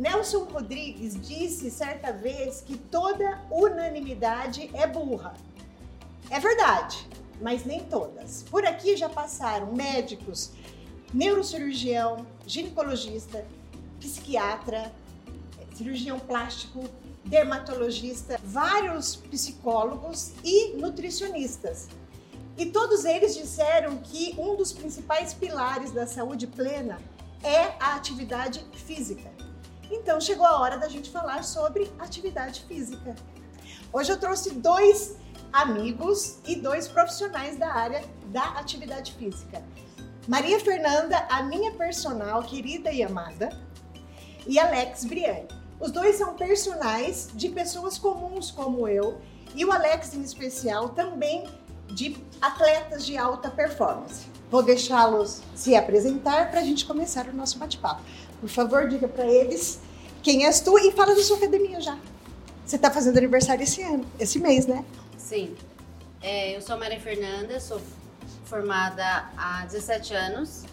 Nelson Rodrigues disse certa vez que toda unanimidade é burra. É verdade, mas nem todas. Por aqui já passaram médicos, neurocirurgião, ginecologista, psiquiatra, cirurgião plástico, dermatologista, vários psicólogos e nutricionistas. E todos eles disseram que um dos principais pilares da saúde plena é a atividade física. Então chegou a hora da gente falar sobre atividade física. Hoje eu trouxe dois amigos e dois profissionais da área da atividade física. Maria Fernanda, a minha personal querida e amada, e Alex Briani. Os dois são personagens de pessoas comuns como eu, e o Alex em especial também de atletas de alta performance. Vou deixá-los se apresentar para a gente começar o nosso bate-papo. Por favor, diga para eles quem és tu e fala da sua academia já. Você está fazendo aniversário esse ano, esse mês, né? Sim. É, eu sou Maria Fernanda, sou formada há 17 anos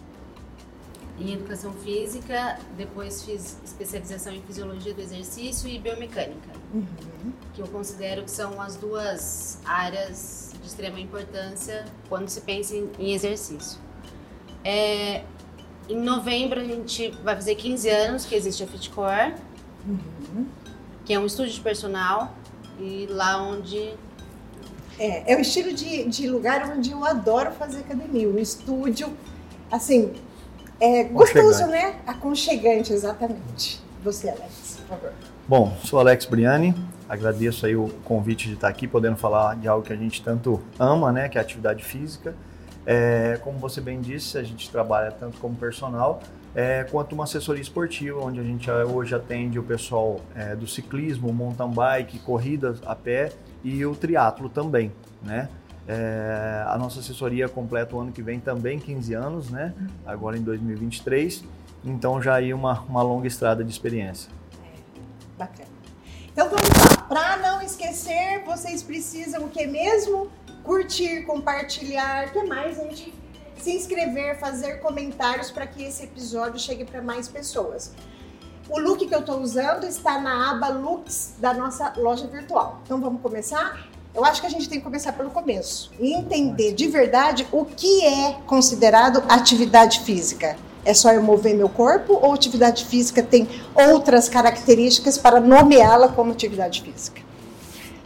em Educação Física, depois fiz especialização em Fisiologia do Exercício e Biomecânica, uhum. que eu considero que são as duas áreas de extrema importância quando se pensa em, em exercício. É, em novembro a gente vai fazer 15 anos que existe a Fitcore, uhum. que é um estúdio de personal e lá onde é, é o estilo de, de lugar onde eu adoro fazer academia, um estúdio assim é gostoso, né? Aconchegante, exatamente. Você, Alex, por favor. Bom, sou Alex Briani, agradeço aí o convite de estar aqui, podendo falar de algo que a gente tanto ama, né, que é a atividade física. É, como você bem disse, a gente trabalha tanto como personal é, quanto uma assessoria esportiva, onde a gente hoje atende o pessoal é, do ciclismo, mountain bike, corridas a pé e o triatlo também, né? É, a nossa assessoria completa o ano que vem também 15 anos, né? Agora em 2023, então já aí uma, uma longa estrada de experiência. Bacana. Então vamos lá. Para não esquecer, vocês precisam o que mesmo? Curtir, compartilhar, o que mais, gente? Se inscrever, fazer comentários para que esse episódio chegue para mais pessoas. O look que eu estou usando está na aba Looks da nossa loja virtual. Então vamos começar? Eu acho que a gente tem que começar pelo começo e entender de verdade o que é considerado atividade física. É só eu mover meu corpo ou atividade física tem outras características para nomeá-la como atividade física?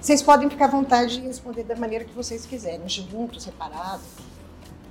Vocês podem ficar à vontade de responder da maneira que vocês quiserem, junto, separado.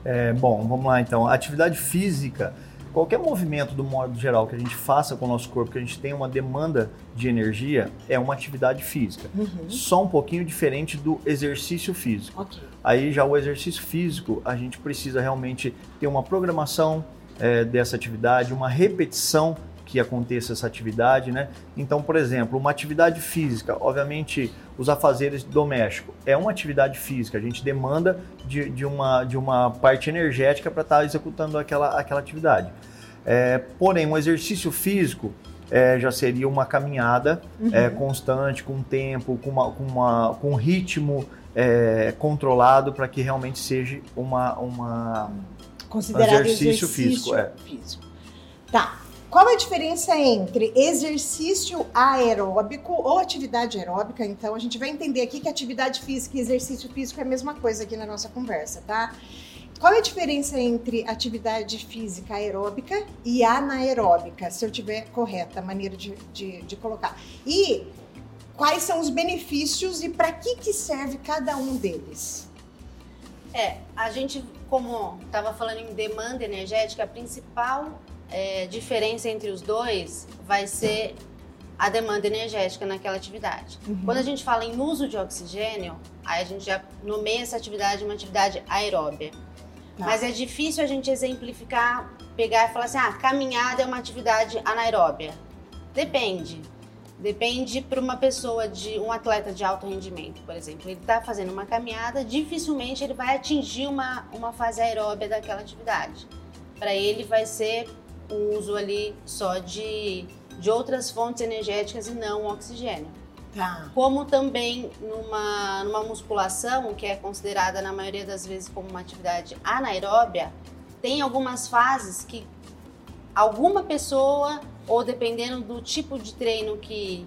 É, bom, vamos lá então. Atividade física, qualquer movimento do modo geral que a gente faça com o nosso corpo, que a gente tenha uma demanda de energia, é uma atividade física. Uhum. Só um pouquinho diferente do exercício físico. Okay. Aí já o exercício físico, a gente precisa realmente ter uma programação, é, dessa atividade, uma repetição que aconteça essa atividade, né? Então, por exemplo, uma atividade física, obviamente, os afazeres domésticos é uma atividade física, a gente demanda de, de uma, de uma parte energética para estar tá executando aquela, aquela atividade. É, porém, um exercício físico é, já seria uma caminhada uhum. é, constante, com tempo, com, uma, com, uma, com um ritmo é, controlado para que realmente seja uma, uma considerado exercício, exercício físico, é. físico. Tá. Qual a diferença entre exercício aeróbico ou atividade aeróbica? Então, a gente vai entender aqui que atividade física e exercício físico é a mesma coisa aqui na nossa conversa, tá? Qual é a diferença entre atividade física aeróbica e anaeróbica, se eu tiver correta a maneira de, de, de colocar? E quais são os benefícios e para que, que serve cada um deles? É, a gente, como estava falando em demanda energética, a principal é, diferença entre os dois vai ser a demanda energética naquela atividade. Uhum. Quando a gente fala em uso de oxigênio, aí a gente já nomeia essa atividade uma atividade aeróbia. Tá. Mas é difícil a gente exemplificar, pegar e falar assim, ah, caminhada é uma atividade anaeróbia. Depende. Depende para uma pessoa de um atleta de alto rendimento, por exemplo, ele está fazendo uma caminhada, dificilmente ele vai atingir uma, uma fase aeróbia daquela atividade. Para ele vai ser o uso ali só de, de outras fontes energéticas e não oxigênio. Tá. Como também numa, numa musculação, que é considerada na maioria das vezes como uma atividade anaeróbia, tem algumas fases que alguma pessoa ou dependendo do tipo de treino que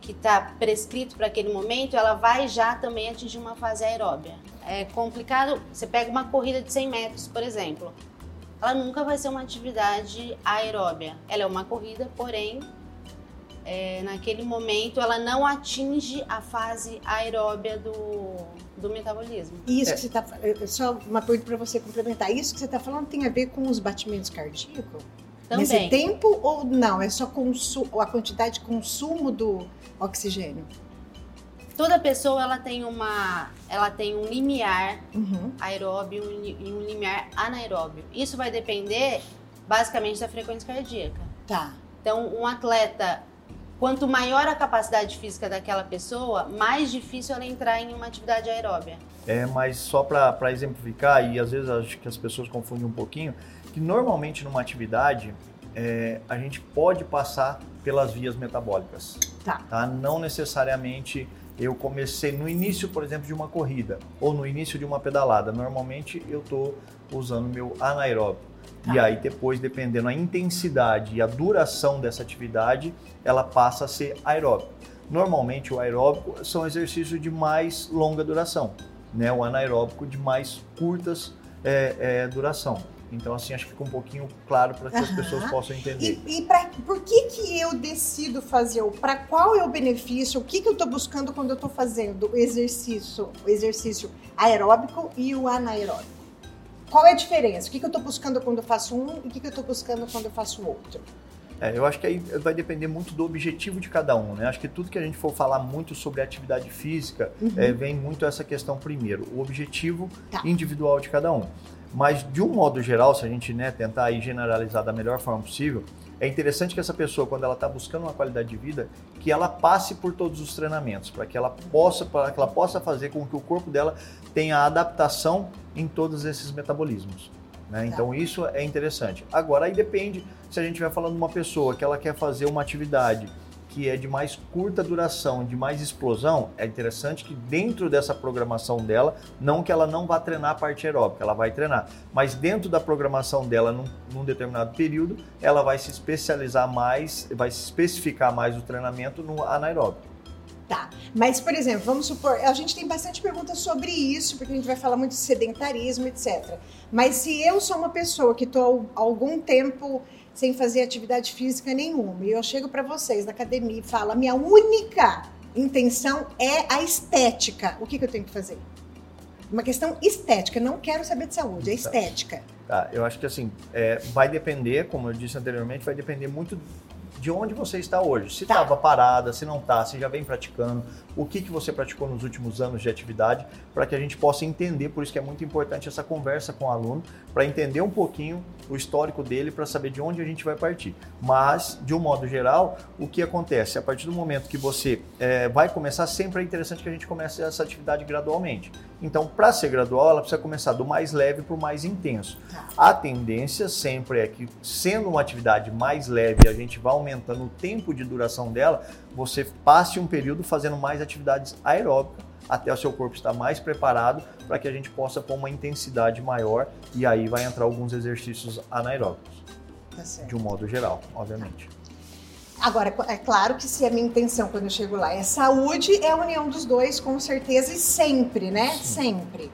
que está prescrito para aquele momento, ela vai já também atingir uma fase aeróbia. É complicado, você pega uma corrida de 100 metros, por exemplo, ela nunca vai ser uma atividade aeróbia. Ela é uma corrida, porém, é, naquele momento ela não atinge a fase aeróbia do, do metabolismo. Isso é. que você está só uma pergunta para você complementar. Isso que você está falando tem a ver com os batimentos cardíacos? Também. Nesse tempo ou não? É só a quantidade de consumo do oxigênio? Toda pessoa ela tem uma ela tem um limiar uhum. aeróbio e um limiar anaeróbio. Isso vai depender basicamente da frequência cardíaca. Tá. Então, um atleta quanto maior a capacidade física daquela pessoa, mais difícil ela entrar em uma atividade aeróbia. É, mas só para exemplificar, e às vezes acho que as pessoas confundem um pouquinho, que normalmente numa atividade é, a gente pode passar pelas vias metabólicas. Tá. tá. Não necessariamente eu comecei no início, por exemplo, de uma corrida ou no início de uma pedalada. Normalmente eu estou usando meu anaeróbio. Tá. E aí depois, dependendo da intensidade e a duração dessa atividade, ela passa a ser aeróbico. Normalmente o aeróbico são exercícios de mais longa duração, né? O anaeróbico de mais curtas é, é, duração. Então, assim, acho que fica um pouquinho claro para que uhum. as pessoas possam entender. E, e pra, por que, que eu decido fazer? Para qual é o benefício? O que, que eu estou buscando quando eu estou fazendo o exercício, o exercício aeróbico e o anaeróbico? Qual é a diferença? O que, que eu estou buscando quando eu faço um e o que, que eu estou buscando quando eu faço outro? É, eu acho que aí vai depender muito do objetivo de cada um, né? Acho que tudo que a gente for falar muito sobre atividade física, uhum. é, vem muito essa questão primeiro, o objetivo tá. individual de cada um. Mas, de um modo geral, se a gente né, tentar generalizar da melhor forma possível, é interessante que essa pessoa, quando ela está buscando uma qualidade de vida, que ela passe por todos os treinamentos, para que ela possa, para que ela possa fazer com que o corpo dela tenha adaptação em todos esses metabolismos. Né? Tá. Então isso é interessante. Agora aí depende se a gente vai falando de uma pessoa que ela quer fazer uma atividade que é de mais curta duração, de mais explosão, é interessante que dentro dessa programação dela, não que ela não vá treinar a parte aeróbica, ela vai treinar, mas dentro da programação dela, num, num determinado período, ela vai se especializar mais, vai se especificar mais o treinamento no anaeróbico. Tá, mas por exemplo, vamos supor, a gente tem bastante perguntas sobre isso, porque a gente vai falar muito de sedentarismo, etc. Mas se eu sou uma pessoa que estou algum tempo sem fazer atividade física nenhuma. E eu chego para vocês na academia e falo: a minha única intenção é a estética. O que, que eu tenho que fazer? Uma questão estética, não quero saber de saúde, é estética. Tá, eu acho que assim, é, vai depender, como eu disse anteriormente, vai depender muito de onde você está hoje. Se estava tá. parada, se não está, se já vem praticando, o que, que você praticou nos últimos anos de atividade, para que a gente possa entender, por isso que é muito importante essa conversa com o aluno, para entender um pouquinho o histórico dele, para saber de onde a gente vai partir. Mas, de um modo geral, o que acontece? A partir do momento que você é, vai começar, sempre é interessante que a gente comece essa atividade gradualmente. Então, para ser gradual, ela precisa começar do mais leve para o mais intenso. Tá. A tendência sempre é que, sendo uma atividade mais leve, a gente vai aumentando o tempo de duração dela, você passe um período fazendo mais atividades aeróbicas até o seu corpo estar mais preparado para que a gente possa pôr uma intensidade maior e aí vai entrar alguns exercícios anaeróbicos. Tá de um modo geral, obviamente. Agora, é claro que se a minha intenção quando eu chego lá é saúde, é a união dos dois, com certeza, e sempre, né? Sim. Sempre.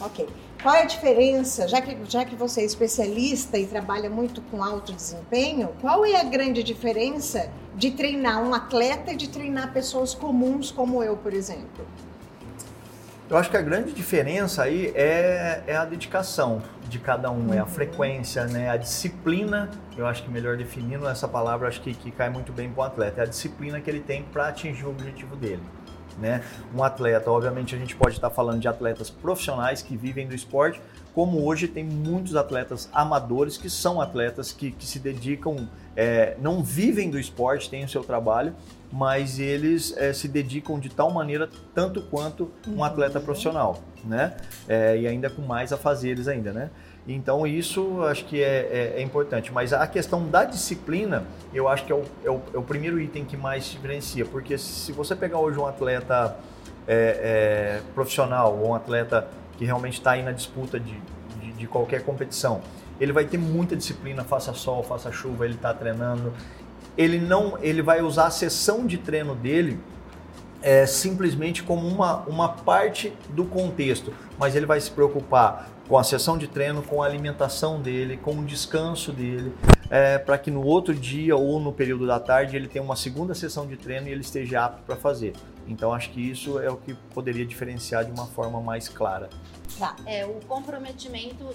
Ok. Qual é a diferença, já que, já que você é especialista e trabalha muito com alto desempenho, qual é a grande diferença de treinar um atleta e de treinar pessoas comuns como eu, por exemplo? Eu acho que a grande diferença aí é, é a dedicação de cada um, é a frequência, né? a disciplina. Eu acho que melhor definindo essa palavra, acho que, que cai muito bem para o atleta. É a disciplina que ele tem para atingir o objetivo dele. Né? Um atleta, obviamente a gente pode estar falando de atletas profissionais que vivem do esporte, como hoje tem muitos atletas amadores que são atletas que, que se dedicam, é, não vivem do esporte, têm o seu trabalho, mas eles é, se dedicam de tal maneira tanto quanto um atleta profissional, né? É, e ainda com mais a fazeres ainda, né? Então isso acho que é, é, é, importante. Mas a questão da disciplina, eu acho que é o, é o, é o primeiro item que mais diferencia, porque se você pegar hoje um atleta é, é, profissional ou um atleta que realmente está aí na disputa de, de, de qualquer competição ele vai ter muita disciplina, faça sol, faça chuva, ele está treinando. Ele não, ele vai usar a sessão de treino dele é, simplesmente como uma, uma parte do contexto, mas ele vai se preocupar com a sessão de treino, com a alimentação dele, com o descanso dele, é, para que no outro dia ou no período da tarde ele tenha uma segunda sessão de treino e ele esteja apto para fazer. Então acho que isso é o que poderia diferenciar de uma forma mais clara. Tá. É o comprometimento,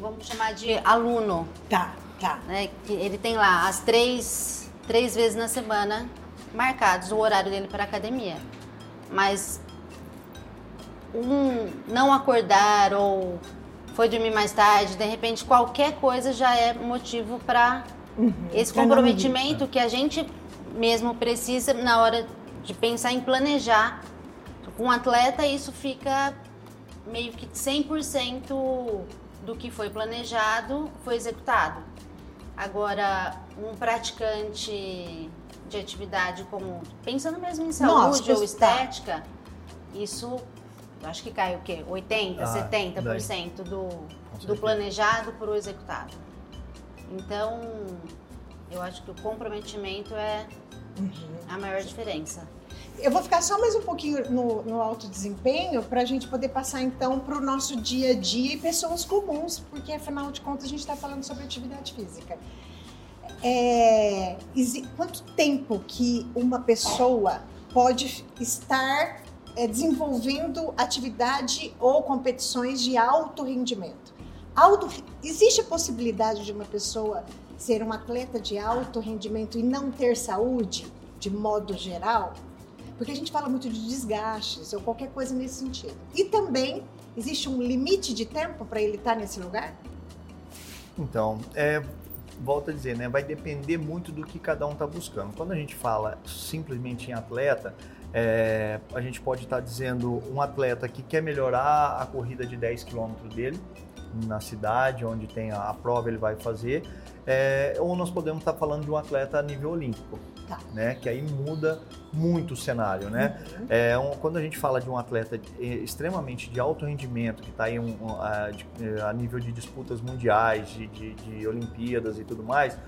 vamos chamar de aluno. Tá, tá. Né? Ele tem lá as três, três vezes na semana marcados o horário dele para academia. Mas um não acordar ou foi dormir mais tarde, de repente qualquer coisa já é motivo para uhum, esse comprometimento que a gente mesmo precisa na hora de pensar em planejar. Com um atleta isso fica meio que 100% do que foi planejado foi executado. Agora, um praticante de atividade como pensando mesmo em saúde Nossa, ou estética, isso acho que cai o quê? 80, ah, 70% do, do planejado para o executado. Então, eu acho que o comprometimento é uhum. a maior diferença. Eu vou ficar só mais um pouquinho no, no alto desempenho para a gente poder passar então para o nosso dia a dia e pessoas comuns, porque afinal de contas a gente está falando sobre atividade física. É, quanto tempo que uma pessoa pode estar é, desenvolvendo atividade ou competições de alto rendimento? Alto, existe a possibilidade de uma pessoa ser um atleta de alto rendimento e não ter saúde, de modo geral? Porque a gente fala muito de desgastes ou qualquer coisa nesse sentido. E também existe um limite de tempo para ele estar nesse lugar? Então, é, volto a dizer, né, vai depender muito do que cada um está buscando. Quando a gente fala simplesmente em atleta, é, a gente pode estar tá dizendo um atleta que quer melhorar a corrida de 10 km dele na cidade, onde tem a, a prova ele vai fazer, é, ou nós podemos estar tá falando de um atleta a nível olímpico. Tá. Né? Que aí muda muito o cenário, né? Uhum. É, um, quando a gente fala de um atleta extremamente de alto rendimento, que está aí um, um, a, de, a, nível de disputas mundiais, de, de Olimpíadas e tudo mais,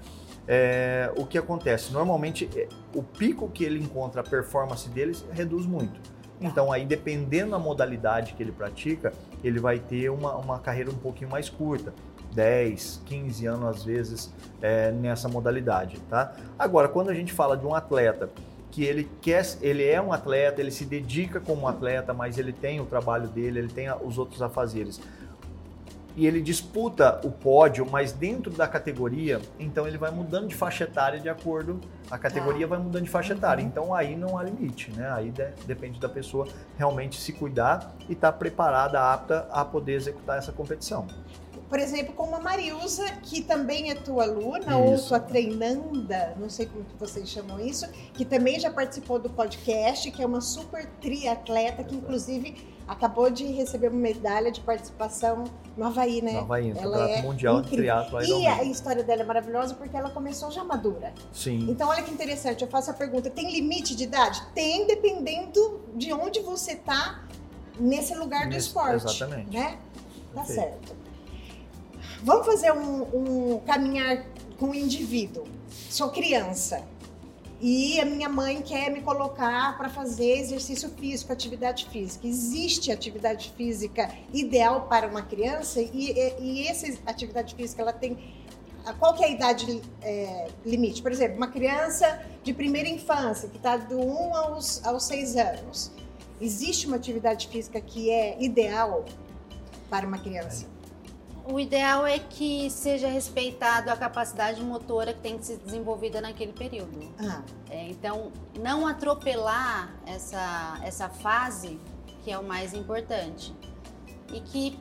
é, o que acontece? Normalmente, é, o pico que ele encontra, a performance deles, reduz muito. Então, aí, dependendo da modalidade que ele pratica, ele vai ter uma, uma carreira um pouquinho mais curta. 10, 15 anos às vezes é, nessa modalidade, tá? Agora, quando a gente fala de um atleta que ele quer, ele é um atleta, ele se dedica como atleta, mas ele tem o trabalho dele, ele tem os outros afazeres. E ele disputa o pódio, mas dentro da categoria, então ele vai mudando de faixa etária de acordo, a categoria ah. vai mudando de faixa etária. Uhum. Então aí não há limite, né? Aí de, depende da pessoa realmente se cuidar e estar tá preparada, apta a poder executar essa competição por exemplo, como a Mariusa, que também é tua aluna ou tua treinanda, não sei como vocês chamam isso, que também já participou do podcast, que é uma super triatleta, que inclusive acabou de receber uma medalha de participação no Havaí, né? No Havaí, no ela é Mundial de Triatlo. E a história dela é maravilhosa porque ela começou já madura. Sim. Então, olha que interessante, eu faço a pergunta, tem limite de idade? Tem, dependendo de onde você está nesse lugar do esporte. Exatamente. Né? Tá Perfeito. certo. Vamos fazer um, um caminhar com o indivíduo. Sou criança e a minha mãe quer me colocar para fazer exercício físico, atividade física. Existe atividade física ideal para uma criança e, e, e essa atividade física ela tem qual que é a idade é, limite? Por exemplo, uma criança de primeira infância que está do 1 aos, aos 6 anos. Existe uma atividade física que é ideal para uma criança? O ideal é que seja respeitado a capacidade motora que tem que ser desenvolvida naquele período. Ah. É, então, não atropelar essa, essa fase, que é o mais importante. E que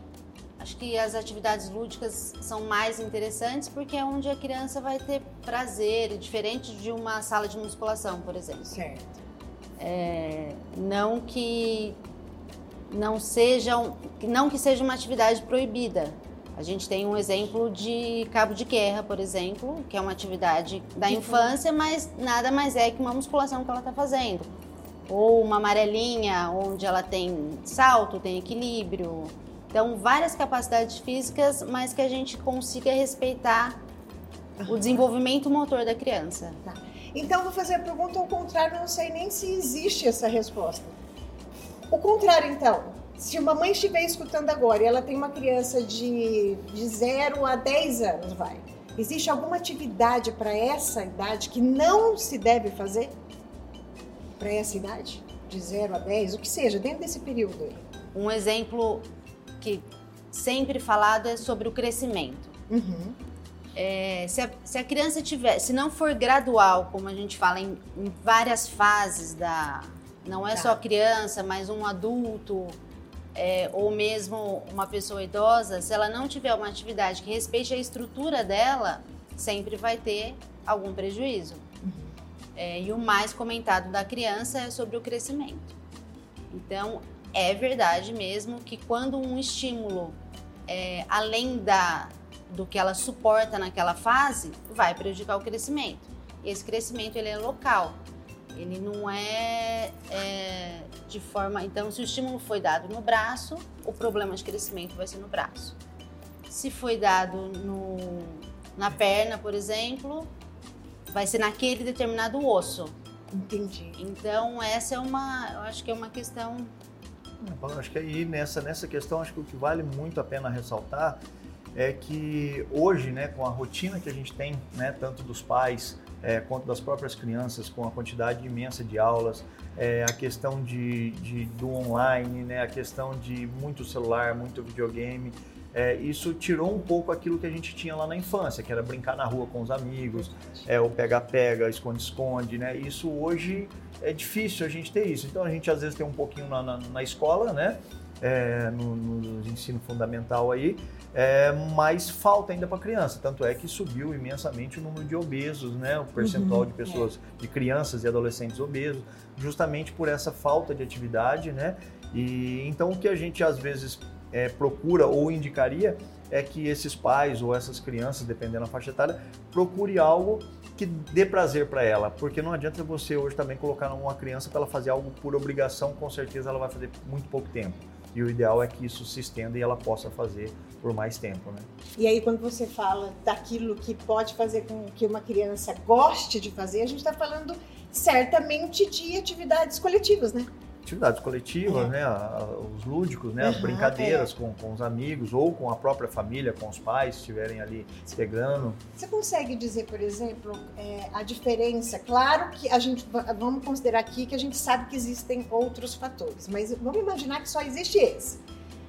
acho que as atividades lúdicas são mais interessantes porque é onde a criança vai ter prazer, diferente de uma sala de musculação, por exemplo. Certo. É, não que não seja não que seja uma atividade proibida, a gente tem um exemplo de cabo de guerra, por exemplo, que é uma atividade da infância, mas nada mais é que uma musculação que ela está fazendo. Ou uma amarelinha, onde ela tem salto, tem equilíbrio. Então, várias capacidades físicas, mas que a gente consiga respeitar o desenvolvimento motor da criança. Tá. Então, vou fazer a pergunta ao contrário, não sei nem se existe essa resposta. O contrário, então, se uma mãe estiver escutando agora e ela tem uma criança de, de 0 a 10 anos, vai. Existe alguma atividade para essa idade que não se deve fazer? Para essa idade? De 0 a 10, o que seja, dentro desse período aí. Um exemplo que sempre falado é sobre o crescimento. Uhum. É, se, a, se, a, criança tiver, se não for gradual, como a gente fala, em, em várias fases da. Não é tá. só criança, mas um adulto, é, ou mesmo uma pessoa idosa, se ela não tiver uma atividade que respeite a estrutura dela, sempre vai ter algum prejuízo. É, e o mais comentado da criança é sobre o crescimento. Então, é verdade mesmo que quando um estímulo, é, além da, do que ela suporta naquela fase, vai prejudicar o crescimento. E esse crescimento ele é local. Ele não é, é, de forma. Então, se o estímulo foi dado no braço, o problema de crescimento vai ser no braço. Se foi dado no, na perna, por exemplo, vai ser naquele determinado osso. Entendi. Então, essa é uma. Eu acho que é uma questão. Acho que aí nessa, nessa questão, acho que o que vale muito a pena ressaltar é que hoje, né, com a rotina que a gente tem, né, tanto dos pais é, quanto das próprias crianças, com a quantidade imensa de aulas, é, a questão de, de, do online, né, a questão de muito celular, muito videogame, é, isso tirou um pouco aquilo que a gente tinha lá na infância, que era brincar na rua com os amigos, é, o pega-pega, esconde-esconde, né? Isso hoje é difícil a gente ter isso. Então a gente às vezes tem um pouquinho na, na, na escola, né? É, no, no ensino fundamental aí, é, mas falta ainda para criança. Tanto é que subiu imensamente o número de obesos, né? o percentual uhum, de pessoas, é. de crianças e adolescentes obesos, justamente por essa falta de atividade. Né? E então o que a gente às vezes é, procura ou indicaria é que esses pais ou essas crianças, dependendo da faixa etária, procure algo que dê prazer para ela, porque não adianta você hoje também colocar uma criança para ela fazer algo por obrigação, com certeza ela vai fazer muito pouco tempo. E o ideal é que isso se estenda e ela possa fazer por mais tempo, né? E aí quando você fala daquilo que pode fazer com que uma criança goste de fazer, a gente está falando certamente de atividades coletivas, né? Atividades coletivas, é. né, os lúdicos, né, uhum, as brincadeiras é. com, com os amigos ou com a própria família, com os pais, estiverem ali pegando. Você consegue dizer, por exemplo, é, a diferença? Claro que a gente, vamos considerar aqui que a gente sabe que existem outros fatores, mas vamos imaginar que só existe esse.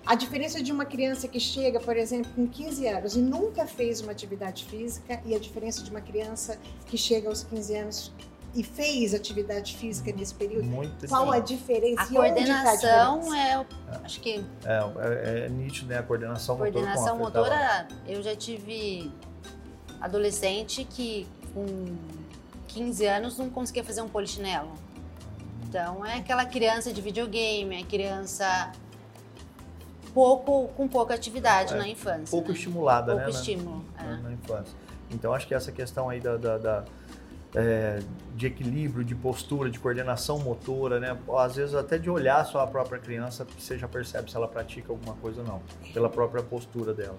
A diferença de uma criança que chega, por exemplo, com 15 anos e nunca fez uma atividade física e a diferença de uma criança que chega aos 15 anos e fez atividade física nesse período? Muito Qual sim. a diferença? A tá coordenação tá a é, acho que é, é, é, nítido, né? A coordenação, coordenação motor motora. Eu já tive adolescente que com 15 anos não conseguia fazer um polichinelo. Então é aquela criança de videogame, é criança pouco com pouca atividade é, na infância. Pouco né? estimulada, pouco né? Pouco estímulo. Na, é. na, infância. Então acho que essa questão aí da, da, da é, de equilíbrio, de postura, de coordenação motora, né? Às vezes até de olhar só a própria criança, você já percebe se ela pratica alguma coisa ou não, pela própria postura dela.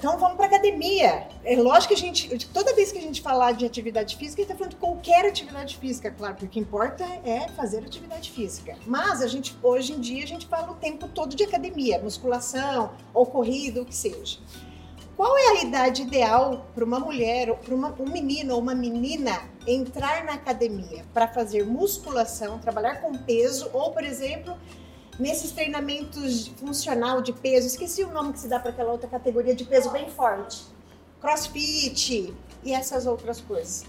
Então vamos para academia. É lógico que a gente, toda vez que a gente falar de atividade física, a gente está falando de qualquer atividade física, claro, porque o que importa é fazer atividade física. Mas a gente, hoje em dia, a gente fala o tempo todo de academia, musculação ou corrida, o que seja. Qual é a idade ideal para uma mulher, para um menino ou uma menina entrar na academia para fazer musculação, trabalhar com peso ou, por exemplo, nesses treinamentos funcional de peso, esqueci o nome que se dá para aquela outra categoria de peso bem forte, crossfit e essas outras coisas.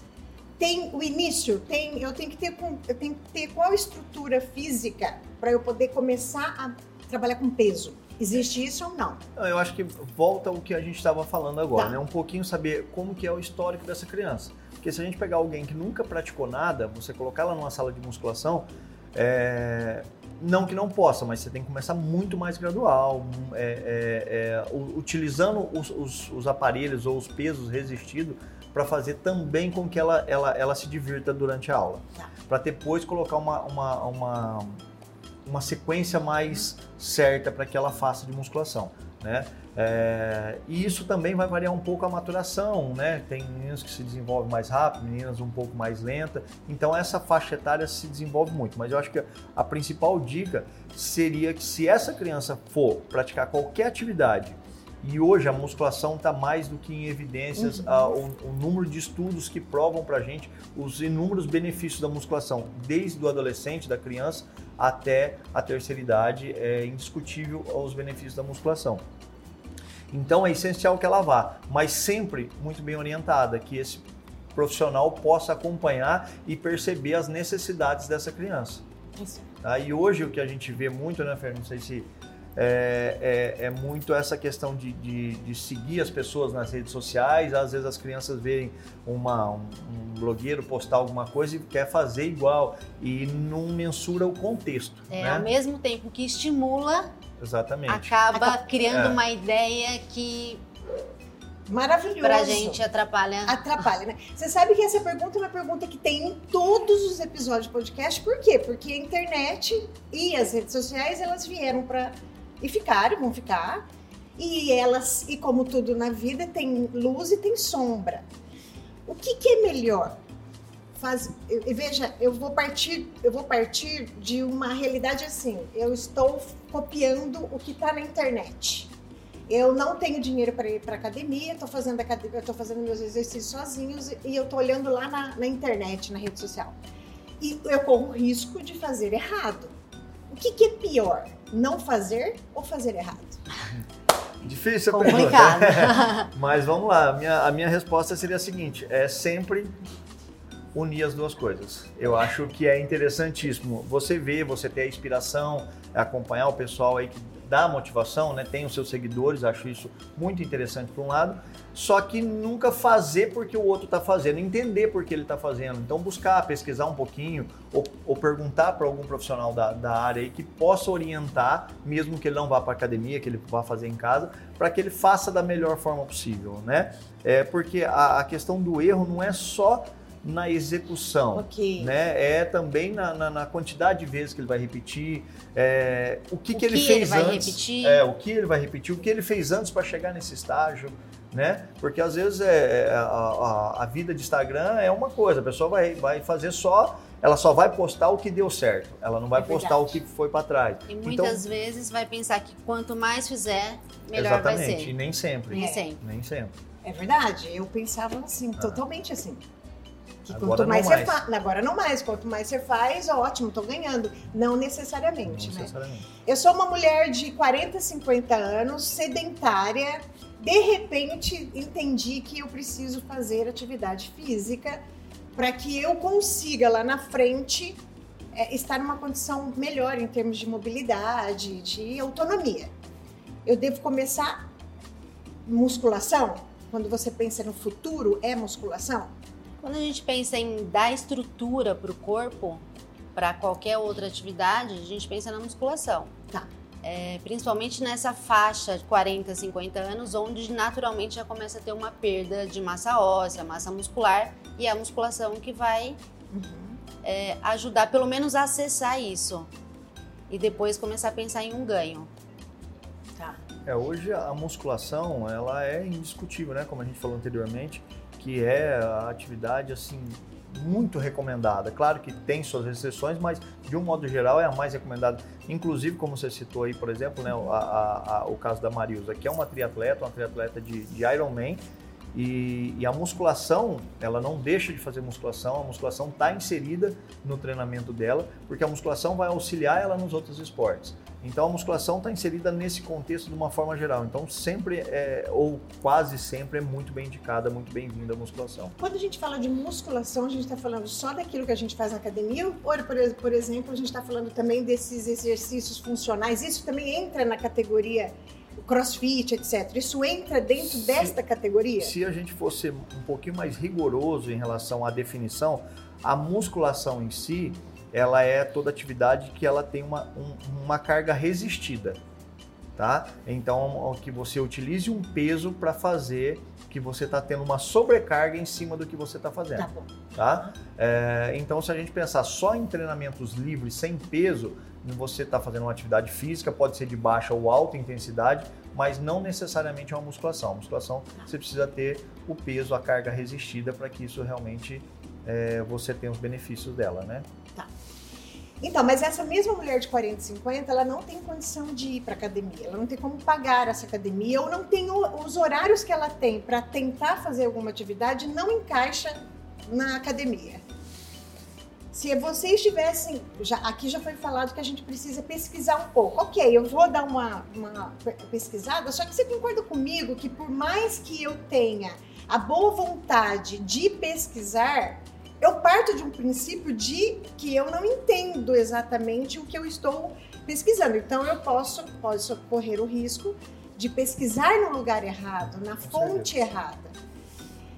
Tem o início, tem, eu tenho que ter, eu tenho que ter qual estrutura física para eu poder começar a trabalhar com peso. Existe isso ou não? Eu acho que volta ao que a gente estava falando agora, tá. né? Um pouquinho saber como que é o histórico dessa criança. Porque se a gente pegar alguém que nunca praticou nada, você colocar ela numa sala de musculação, é... não que não possa, mas você tem que começar muito mais gradual, é, é, é utilizando os, os, os, aparelhos ou os pesos resistidos para fazer também com que ela, ela, ela se divirta durante a aula. Tá. Para depois colocar uma, uma, uma uma sequência mais certa para que ela faça de musculação. né? É, e isso também vai variar um pouco a maturação, né? Tem meninos que se desenvolvem mais rápido, meninas um pouco mais lenta. Então essa faixa etária se desenvolve muito. Mas eu acho que a principal dica seria que se essa criança for praticar qualquer atividade e hoje a musculação está mais do que em evidências uhum. a, o, o, número de estudos que provam para a gente os inúmeros benefícios da musculação, desde o adolescente, da criança, até a terceira idade, é indiscutível os benefícios da musculação. Então é essencial que ela vá, mas sempre muito bem orientada, que esse profissional possa acompanhar e perceber as necessidades dessa criança. Isso. Tá? E hoje o que a gente vê muito, né, Fer? Não sei se é, é, é, muito essa questão de, de, de, seguir as pessoas nas redes sociais. Às vezes as crianças veem uma, um, um, blogueiro postar alguma coisa e quer fazer igual e não mensura o contexto. É, né? Ao mesmo tempo que estimula, Exatamente. acaba criando é. uma ideia que Maravilhoso. Pra gente atrapalha. Atrapalha, né? Você sabe que essa pergunta é uma pergunta que tem em todos os episódios do podcast. Por quê? Porque a internet e as redes sociais, elas vieram para e ficaram, vão ficar. E elas, e como tudo na vida, tem luz e tem sombra. O que, que é melhor? Faz, veja, eu vou partir, eu vou partir de uma realidade assim. Eu estou copiando o que está na internet. Eu não tenho dinheiro para ir para academia, estou fazendo academia, estou fazendo meus exercícios sozinhos e eu estou olhando lá na, na internet, na rede social. E eu corro o risco de fazer errado. O que, que é pior? Não fazer ou fazer errado? Difícil a pergunta. Mas vamos lá, a minha, a minha resposta seria a seguinte: é sempre unir as duas coisas. Eu acho que é interessantíssimo você ver, você ter a inspiração, acompanhar o pessoal aí que dá motivação, né? Tem os seus seguidores, acho isso muito interessante por um lado. Só que nunca fazer porque o outro está fazendo, entender por que ele está fazendo. Então buscar, pesquisar um pouquinho ou, ou perguntar para algum profissional da, da área aí que possa orientar, mesmo que ele não vá para academia, que ele vá fazer em casa, para que ele faça da melhor forma possível, né? É porque a, a questão do erro não é só na execução, okay. né? É também na, na, na, quantidade de vezes que ele vai repetir, é, o que, o que ele que fez ele antes, é, o que ele vai repetir, o que ele fez antes para chegar nesse estágio, né? Porque às vezes é, é, a, a, a, vida de Instagram é uma coisa, a pessoa vai, vai fazer só, ela só vai postar o que deu certo, ela não vai é postar o que foi para trás. E muitas então, vezes vai pensar que quanto mais fizer, melhor exatamente, vai ser. e nem sempre. Nem sempre. Nem sempre. É verdade, eu pensava assim, ah. totalmente assim. Que agora quanto mais, mais. você faz. Agora não mais. Quanto mais você faz, ótimo, estou ganhando. Não necessariamente, não né? Necessariamente. Eu sou uma mulher de 40, 50 anos, sedentária. De repente, entendi que eu preciso fazer atividade física para que eu consiga lá na frente é, estar numa condição melhor em termos de mobilidade, de autonomia. Eu devo começar musculação? Quando você pensa no futuro, é musculação? Quando a gente pensa em dar estrutura para o corpo, para qualquer outra atividade, a gente pensa na musculação. Tá. É, principalmente nessa faixa de 40, 50 anos, onde naturalmente já começa a ter uma perda de massa óssea, massa muscular, e é a musculação que vai uhum. é, ajudar, pelo menos, a acessar isso. E depois começar a pensar em um ganho. Tá. É, hoje a musculação, ela é indiscutível, né? Como a gente falou anteriormente que é a atividade assim muito recomendada. Claro que tem suas exceções, mas de um modo geral é a mais recomendada. Inclusive, como você citou aí, por exemplo, né, a, a, a, o caso da Marilza, que é uma triatleta, uma triatleta de, de Ironman, e, e, a musculação, ela não deixa de fazer musculação, a musculação está inserida no treinamento dela, porque a musculação vai auxiliar ela nos outros esportes. Então a musculação está inserida nesse contexto de uma forma geral. Então sempre é, ou quase sempre é muito bem indicada, muito bem-vinda a musculação. Quando a gente fala de musculação, a gente está falando só daquilo que a gente faz na academia ou, por exemplo, a gente está falando também desses exercícios funcionais? Isso também entra na categoria crossfit, etc. Isso entra dentro se, desta categoria? Se a gente fosse um pouquinho mais rigoroso em relação à definição, a musculação em si ela é toda atividade que ela tem uma, um, uma carga resistida, tá? Então, que você utilize um peso para fazer que você está tendo uma sobrecarga em cima do que você está fazendo, tá? tá? É, então, se a gente pensar só em treinamentos livres, sem peso, você está fazendo uma atividade física, pode ser de baixa ou alta intensidade, mas não necessariamente é uma musculação. A musculação você precisa ter o peso, a carga resistida para que isso realmente é, você tenha os benefícios dela, né? Então, mas essa mesma mulher de 40, 50, ela não tem condição de ir para academia, ela não tem como pagar essa academia, ou não tem o, os horários que ela tem para tentar fazer alguma atividade, não encaixa na academia. Se vocês tivessem, já, aqui já foi falado que a gente precisa pesquisar um pouco. Ok, eu vou dar uma, uma pesquisada, só que você concorda comigo que por mais que eu tenha a boa vontade de pesquisar, eu parto de um princípio de que eu não entendo exatamente o que eu estou pesquisando. Então eu posso, posso correr o risco de pesquisar no lugar errado, na fonte errada.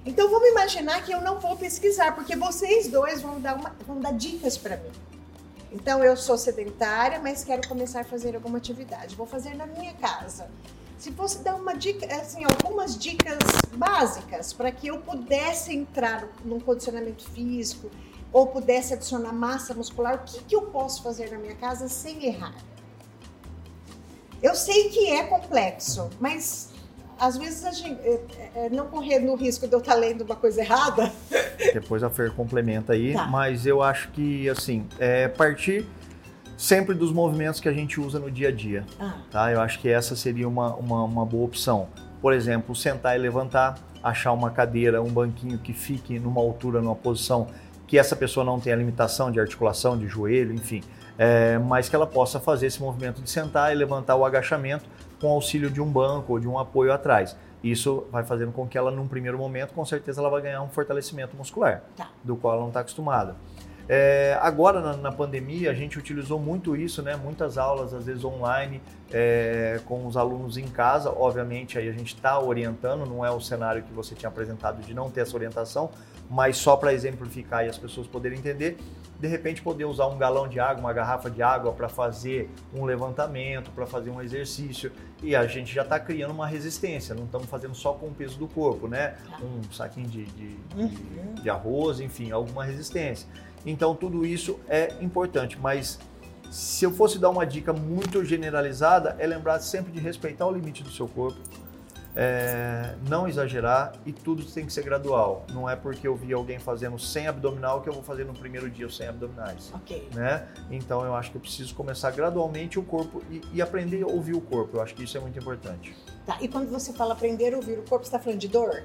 Então vamos imaginar que eu não vou pesquisar, porque vocês dois vão dar, uma, vão dar dicas para mim. Então eu sou sedentária, mas quero começar a fazer alguma atividade. Vou fazer na minha casa. Se fosse dar uma dica, assim, algumas dicas básicas para que eu pudesse entrar num condicionamento físico ou pudesse adicionar massa muscular, o que, que eu posso fazer na minha casa sem errar? Eu sei que é complexo, mas às vezes a gente é, é, não correndo o risco de eu estar lendo uma coisa errada. Depois a Fer complementa aí, tá. mas eu acho que assim, é partir sempre dos movimentos que a gente usa no dia a dia. Ah. Tá? Eu acho que essa seria uma, uma, uma, boa opção. Por exemplo, sentar e levantar, achar uma cadeira, um banquinho que fique numa altura, numa posição que essa pessoa não tenha limitação de articulação, de joelho, enfim, é, mas que ela possa fazer esse movimento de sentar e levantar o agachamento com auxílio de um banco ou de um apoio atrás. Isso vai fazendo com que ela, num primeiro momento, com certeza, ela vai ganhar um fortalecimento muscular, tá. do qual ela não está acostumada. É, agora, na, na, pandemia, a gente utilizou muito isso, né? Muitas aulas, às vezes online, é, com os alunos em casa. Obviamente, aí a gente está orientando, não é o cenário que você tinha apresentado de não ter essa orientação, mas só para exemplificar e as pessoas poderem entender. De repente, poder usar um galão de água, uma garrafa de água para fazer um levantamento, para fazer um exercício. E a gente já está criando uma resistência, não estamos fazendo só com o peso do corpo, né? Tá. Um saquinho de, de, de, uhum. de arroz, enfim, alguma resistência. Então tudo isso é importante, mas se eu fosse dar uma dica muito generalizada, é lembrar sempre de respeitar o limite do seu corpo, é, não exagerar e tudo tem que ser gradual. Não é porque eu vi alguém fazendo sem abdominal que eu vou fazer no primeiro dia 100 abdominais. Ok. Né? Então eu acho que eu preciso começar gradualmente o corpo e, e, aprender a ouvir o corpo. Eu acho que isso é muito importante. Tá. E quando você fala aprender a ouvir o corpo, você está falando de dor?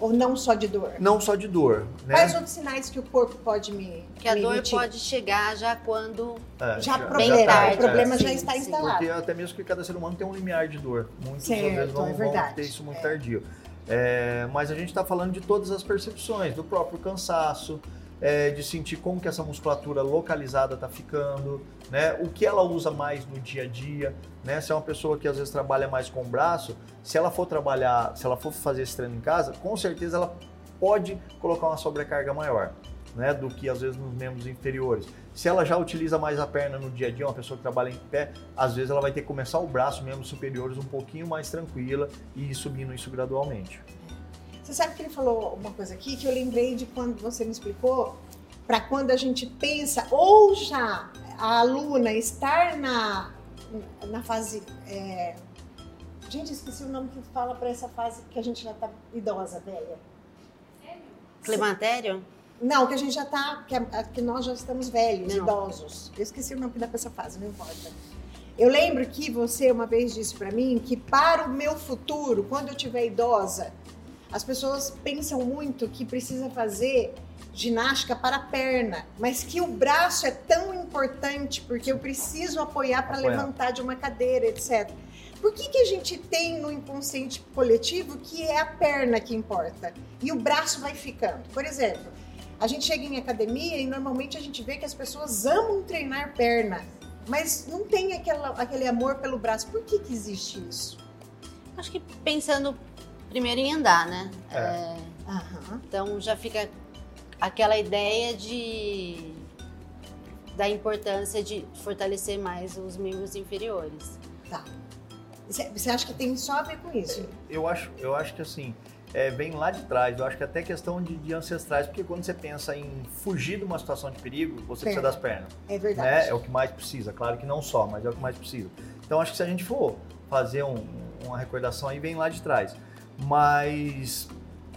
Ou não só de dor? Não só de dor. Né? Quais outros sinais que o corpo pode me. Que a me dor emitir? pode chegar já quando. É, já, já bem tarde. O problema é. já sim, está instalado. Porque até mesmo que cada ser humano tem um limiar de dor. Muitos certo, vezes vão, é vão ter isso muito é. tardio. É, mas a gente está falando de todas as percepções, do próprio cansaço, é, de sentir como que essa musculatura localizada está ficando, né? O que ela usa mais no dia a dia, né? Se é uma pessoa que às vezes trabalha mais com o braço, se ela for trabalhar, se ela for fazer esse treino em casa, com certeza ela pode colocar uma sobrecarga maior, né? Do que às vezes nos membros inferiores. Se ela já utiliza mais a perna no dia a dia, uma pessoa que trabalha em pé, às vezes ela vai ter que começar o braço, membros superiores, um pouquinho mais tranquila e ir subindo isso gradualmente. Você sabe que ele falou uma coisa aqui que eu lembrei de quando você me explicou, para quando a gente pensa, ou já a aluna estar na, na fase. É... Gente, esqueci o nome que fala para essa fase que a gente já está idosa, velha. Climatério? Não, que a gente já está, que, que, nós já estamos velhos, não. idosos. Eu esqueci o nome dessa fase, não importa. Eu lembro que você uma vez disse para mim que para o meu futuro, quando eu tiver idosa, as pessoas pensam muito que precisa fazer ginástica para a perna, mas que o braço é tão importante porque eu preciso apoiar para levantar de uma cadeira, etc. Por que, que a gente tem no inconsciente coletivo que é a perna que importa e o braço vai ficando? Por exemplo, a gente chega em academia e normalmente a gente vê que as pessoas amam treinar perna, mas não tem aquela, aquele amor pelo braço. Por que, que existe isso? Acho que pensando primeiro em andar, né? É. É, uhum. Então já fica aquela ideia de da importância de fortalecer mais os membros inferiores. Tá. Você acha que tem só a ver com isso? Eu acho, eu acho que assim, é, vem lá de trás. Eu acho que até questão de, de, ancestrais, porque quando você pensa em fugir de uma situação de perigo, você Perna. precisa das pernas. É verdade. Né? É o que mais precisa. Claro que não só, mas é o que mais precisa. Então acho que se a gente for fazer um, uma recordação aí vem lá de trás. Mas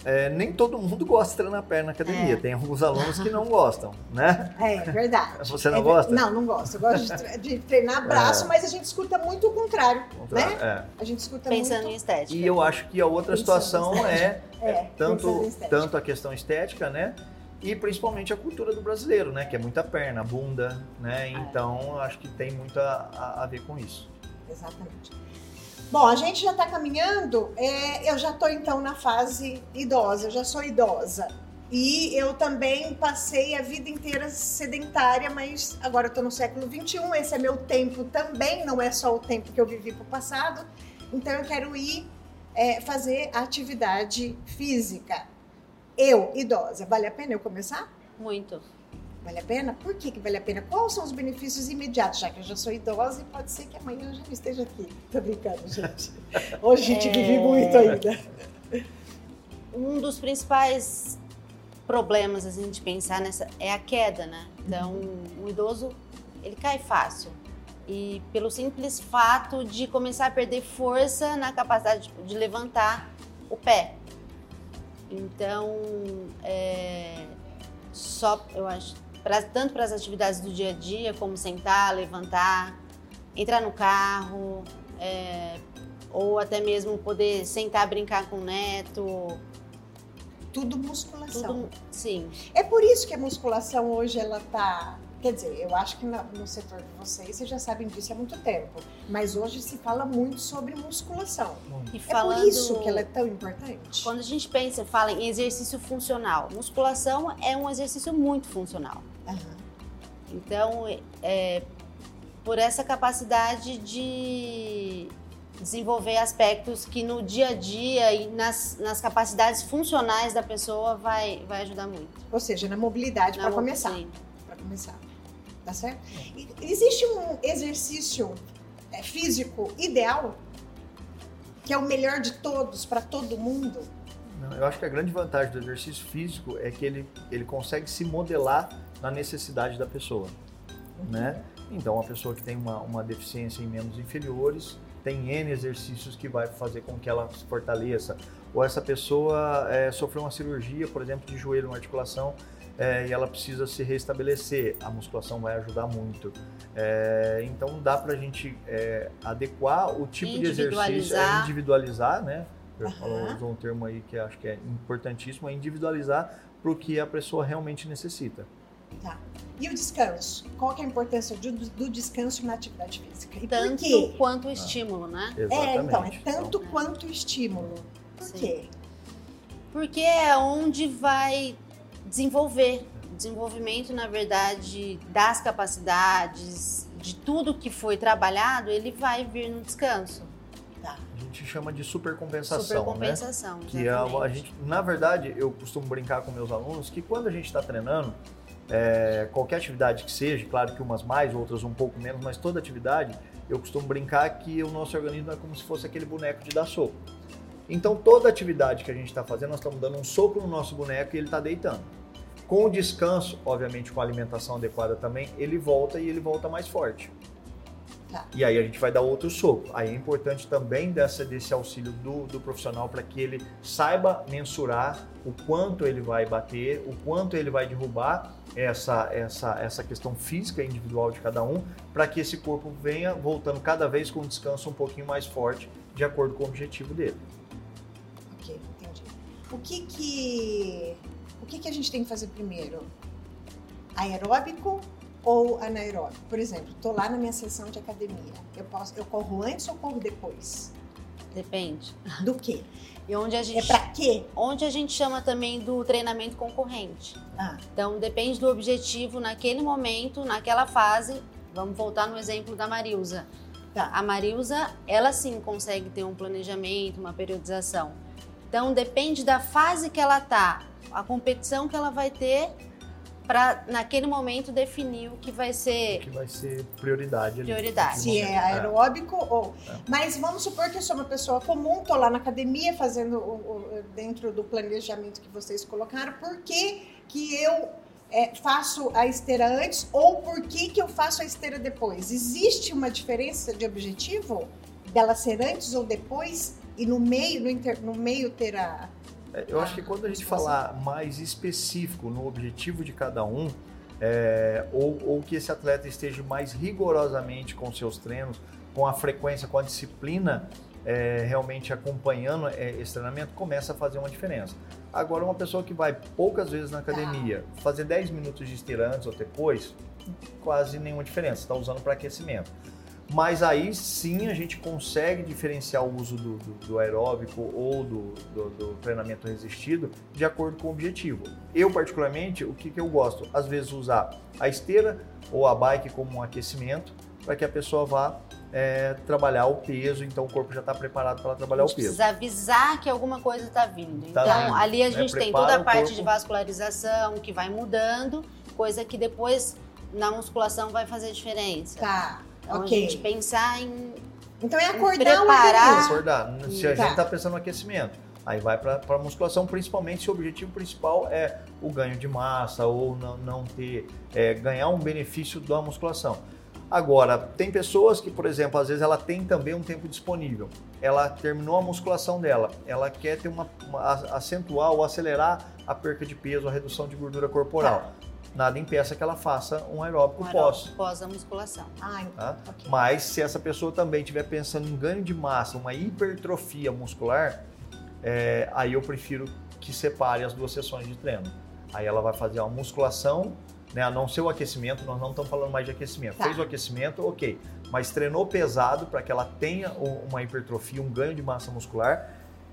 é, nem todo mundo gosta de treinar perna na academia. É. Tem alguns alunos que não gostam, né? É verdade. Você não É gosta? Não, não gosto. Eu gosto de, tre- de treinar braço, É. mas a gente escuta muito o contrário, né? É. A gente escuta Pensando em muito... estética. E eu acho que a outra Pensando em situação é, É, é tanto, em tanto a questão estética, né? E principalmente a cultura do brasileiro, né? Que é muita perna, bunda, né? Então eu acho que tem muito a, a- a ver com isso. Exatamente. Bom, a gente já está caminhando. é, eu já estou então na fase idosa, eu já sou idosa. E eu também passei a vida inteira sedentária, mas agora eu estou no século XXI, esse é meu tempo também, não é só o tempo que eu vivi para o passado. Então eu quero ir é, fazer atividade física. Eu, idosa, vale a pena eu começar? Muito. Vale a pena? Por que, que vale a pena? Quais são os benefícios imediatos? Já que eu já sou idosa e pode ser que amanhã eu já não esteja aqui. Tô brincando, gente. Hoje a gente É. vive muito ainda. Um dos principais problemas assim, de pensar nessa é a queda, né? Então, um idoso, ele cai fácil. E pelo simples fato de começar a perder força na capacidade de- de levantar o pé. Então, é, só, eu acho, pra, tanto para as atividades do dia a dia, como sentar, levantar, entrar no carro, é, ou até mesmo poder sentar, brincar com o neto, Tudo musculação. tudo, sim. É por isso que a musculação hoje ela tá. Quer dizer, eu acho que no setor de vocês, vocês já sabem disso há muito tempo. Mas hoje se fala muito sobre musculação. E É falando, por isso que ela é tão importante. Quando a gente pensa, fala em exercício funcional, musculação é um exercício muito funcional. Aham. Então, é, por essa capacidade de desenvolver aspectos que no dia a dia e nas, nas capacidades funcionais da pessoa vai, vai ajudar muito. Ou seja, na mobilidade, para começar. Para começar. Tá certo? E existe um exercício é, físico ideal? Que é o melhor de todos, para todo mundo? Não, Eu acho que a grande vantagem do exercício físico é que ele, ele consegue se modelar na necessidade da pessoa, né? Então, a pessoa que tem uma, uma deficiência em membros inferiores tem N exercícios que vai fazer com que ela se fortaleça. Ou essa pessoa é, sofreu uma cirurgia, por exemplo, de joelho, uma articulação, é, e ela precisa se restabelecer. A musculação vai ajudar muito. É, então, dá pra gente é, adequar o tipo de exercício, é, Individualizar. né? Eu falo- usou um termo aí que acho que é importantíssimo, é individualizar para o que a pessoa realmente necessita. Tá. E o descanso? Qual que é a importância do, do descanso na atividade física? E por Tanto quê? quanto o estímulo, né? É, então, é Exatamente. tanto Então, quanto estímulo. Por Sim. quê? Porque é onde vai desenvolver. Desenvolvimento, na verdade, das capacidades, de tudo que foi trabalhado, ele vai vir no descanso. A gente chama de supercompensação, né? Supercompensação. Que é a, a gente, na verdade, eu costumo brincar com meus alunos que quando a gente está treinando, é, qualquer atividade que seja, claro que umas mais, outras um pouco menos, mas toda atividade, eu costumo brincar que o nosso organismo é como se fosse aquele boneco de dar soco. Então, toda atividade que a gente está fazendo, nós estamos dando um soco no nosso boneco e ele está deitando. Com o descanso, obviamente com a alimentação adequada também, ele volta e ele volta mais forte. Tá. E aí a gente vai dar outro soco. Aí é importante também dessa, desse auxílio do, do profissional para que ele saiba mensurar o quanto ele vai bater, o quanto ele vai derrubar essa, essa, essa questão física individual de cada um, para que esse corpo venha voltando cada vez com um descanso um pouquinho mais forte, de acordo com o objetivo dele. Ok, entendi. O que que, o que que a gente tem que fazer primeiro? Aeróbico ou anaeróbico? Por exemplo, estou lá na minha sessão de academia. Eu, posso, eu corro antes ou corro depois? Depende. Do quê? E onde a É gente, pra quê? onde a gente chama também do treinamento concorrente. Ah, Então, depende do objetivo naquele momento, naquela fase. Vamos voltar no exemplo da Marilza. Tá. A Marilza, ela sim consegue ter um planejamento, uma periodização. Então, depende da fase que ela tá, a competição que ela vai ter, para naquele momento definir o que vai ser. Que vai ser prioridade. ali. Prioridade. se é aeróbico ou. Mas vamos supor que eu sou uma pessoa comum, estou lá na academia fazendo o, o- dentro do planejamento que vocês colocaram. Por que, que eu é, faço a esteira antes ou por que, que eu faço a esteira depois? Existe uma diferença de objetivo dela ser antes ou depois e no meio, no, inter, no meio ter a. É, eu acho que quando a gente falar mais específico no objetivo de cada um, é, ou, ou que esse atleta esteja mais rigorosamente com seus treinos, com a frequência, com a disciplina, é, realmente acompanhando é, esse treinamento, começa a fazer uma diferença. Agora, uma pessoa que vai poucas vezes na academia, tá. fazer 10 minutos de esteira antes ou depois, quase nenhuma diferença, está usando para aquecimento. Mas aí sim a gente consegue diferenciar o uso do, do, do aeróbico ou do, do, treinamento resistido de acordo com o objetivo. Eu, particularmente, o que, que eu gosto? Às vezes usar a esteira ou a bike como um aquecimento para que a pessoa vá é, trabalhar o peso, então o corpo já está preparado para trabalhar o peso. Precisa avisar que alguma coisa está vindo. Tá então, vindo. ali a né? gente é, tem toda a parte corpo. de vascularização que vai mudando, coisa que depois na musculação vai fazer diferença. Tá. Então okay. a gente pensar em. Então é acordar preparar. Acordar. Se a tá. gente está pensando no aquecimento. Aí vai para a musculação, principalmente se o objetivo principal é o ganho de massa ou não, não ter, é, ganhar um benefício da musculação. Agora, tem pessoas que, por exemplo, às vezes ela tem também um tempo disponível. Ela terminou a musculação dela, ela quer ter uma, uma acentuar ou acelerar a perca de peso, a redução de gordura corporal. Nada impeça que ela faça um aeróbico, um aeróbico pós. Pós a musculação. Ah, tá? okay. Mas se essa pessoa também estiver pensando em ganho de massa, uma hipertrofia muscular, é, aí eu prefiro que separe as duas sessões de treino. Aí ela vai fazer uma musculação, né, a não ser o aquecimento, nós não estamos falando mais de aquecimento. Tá. Fez o aquecimento, ok. Mas treinou pesado para que ela tenha uma hipertrofia, um ganho de massa muscular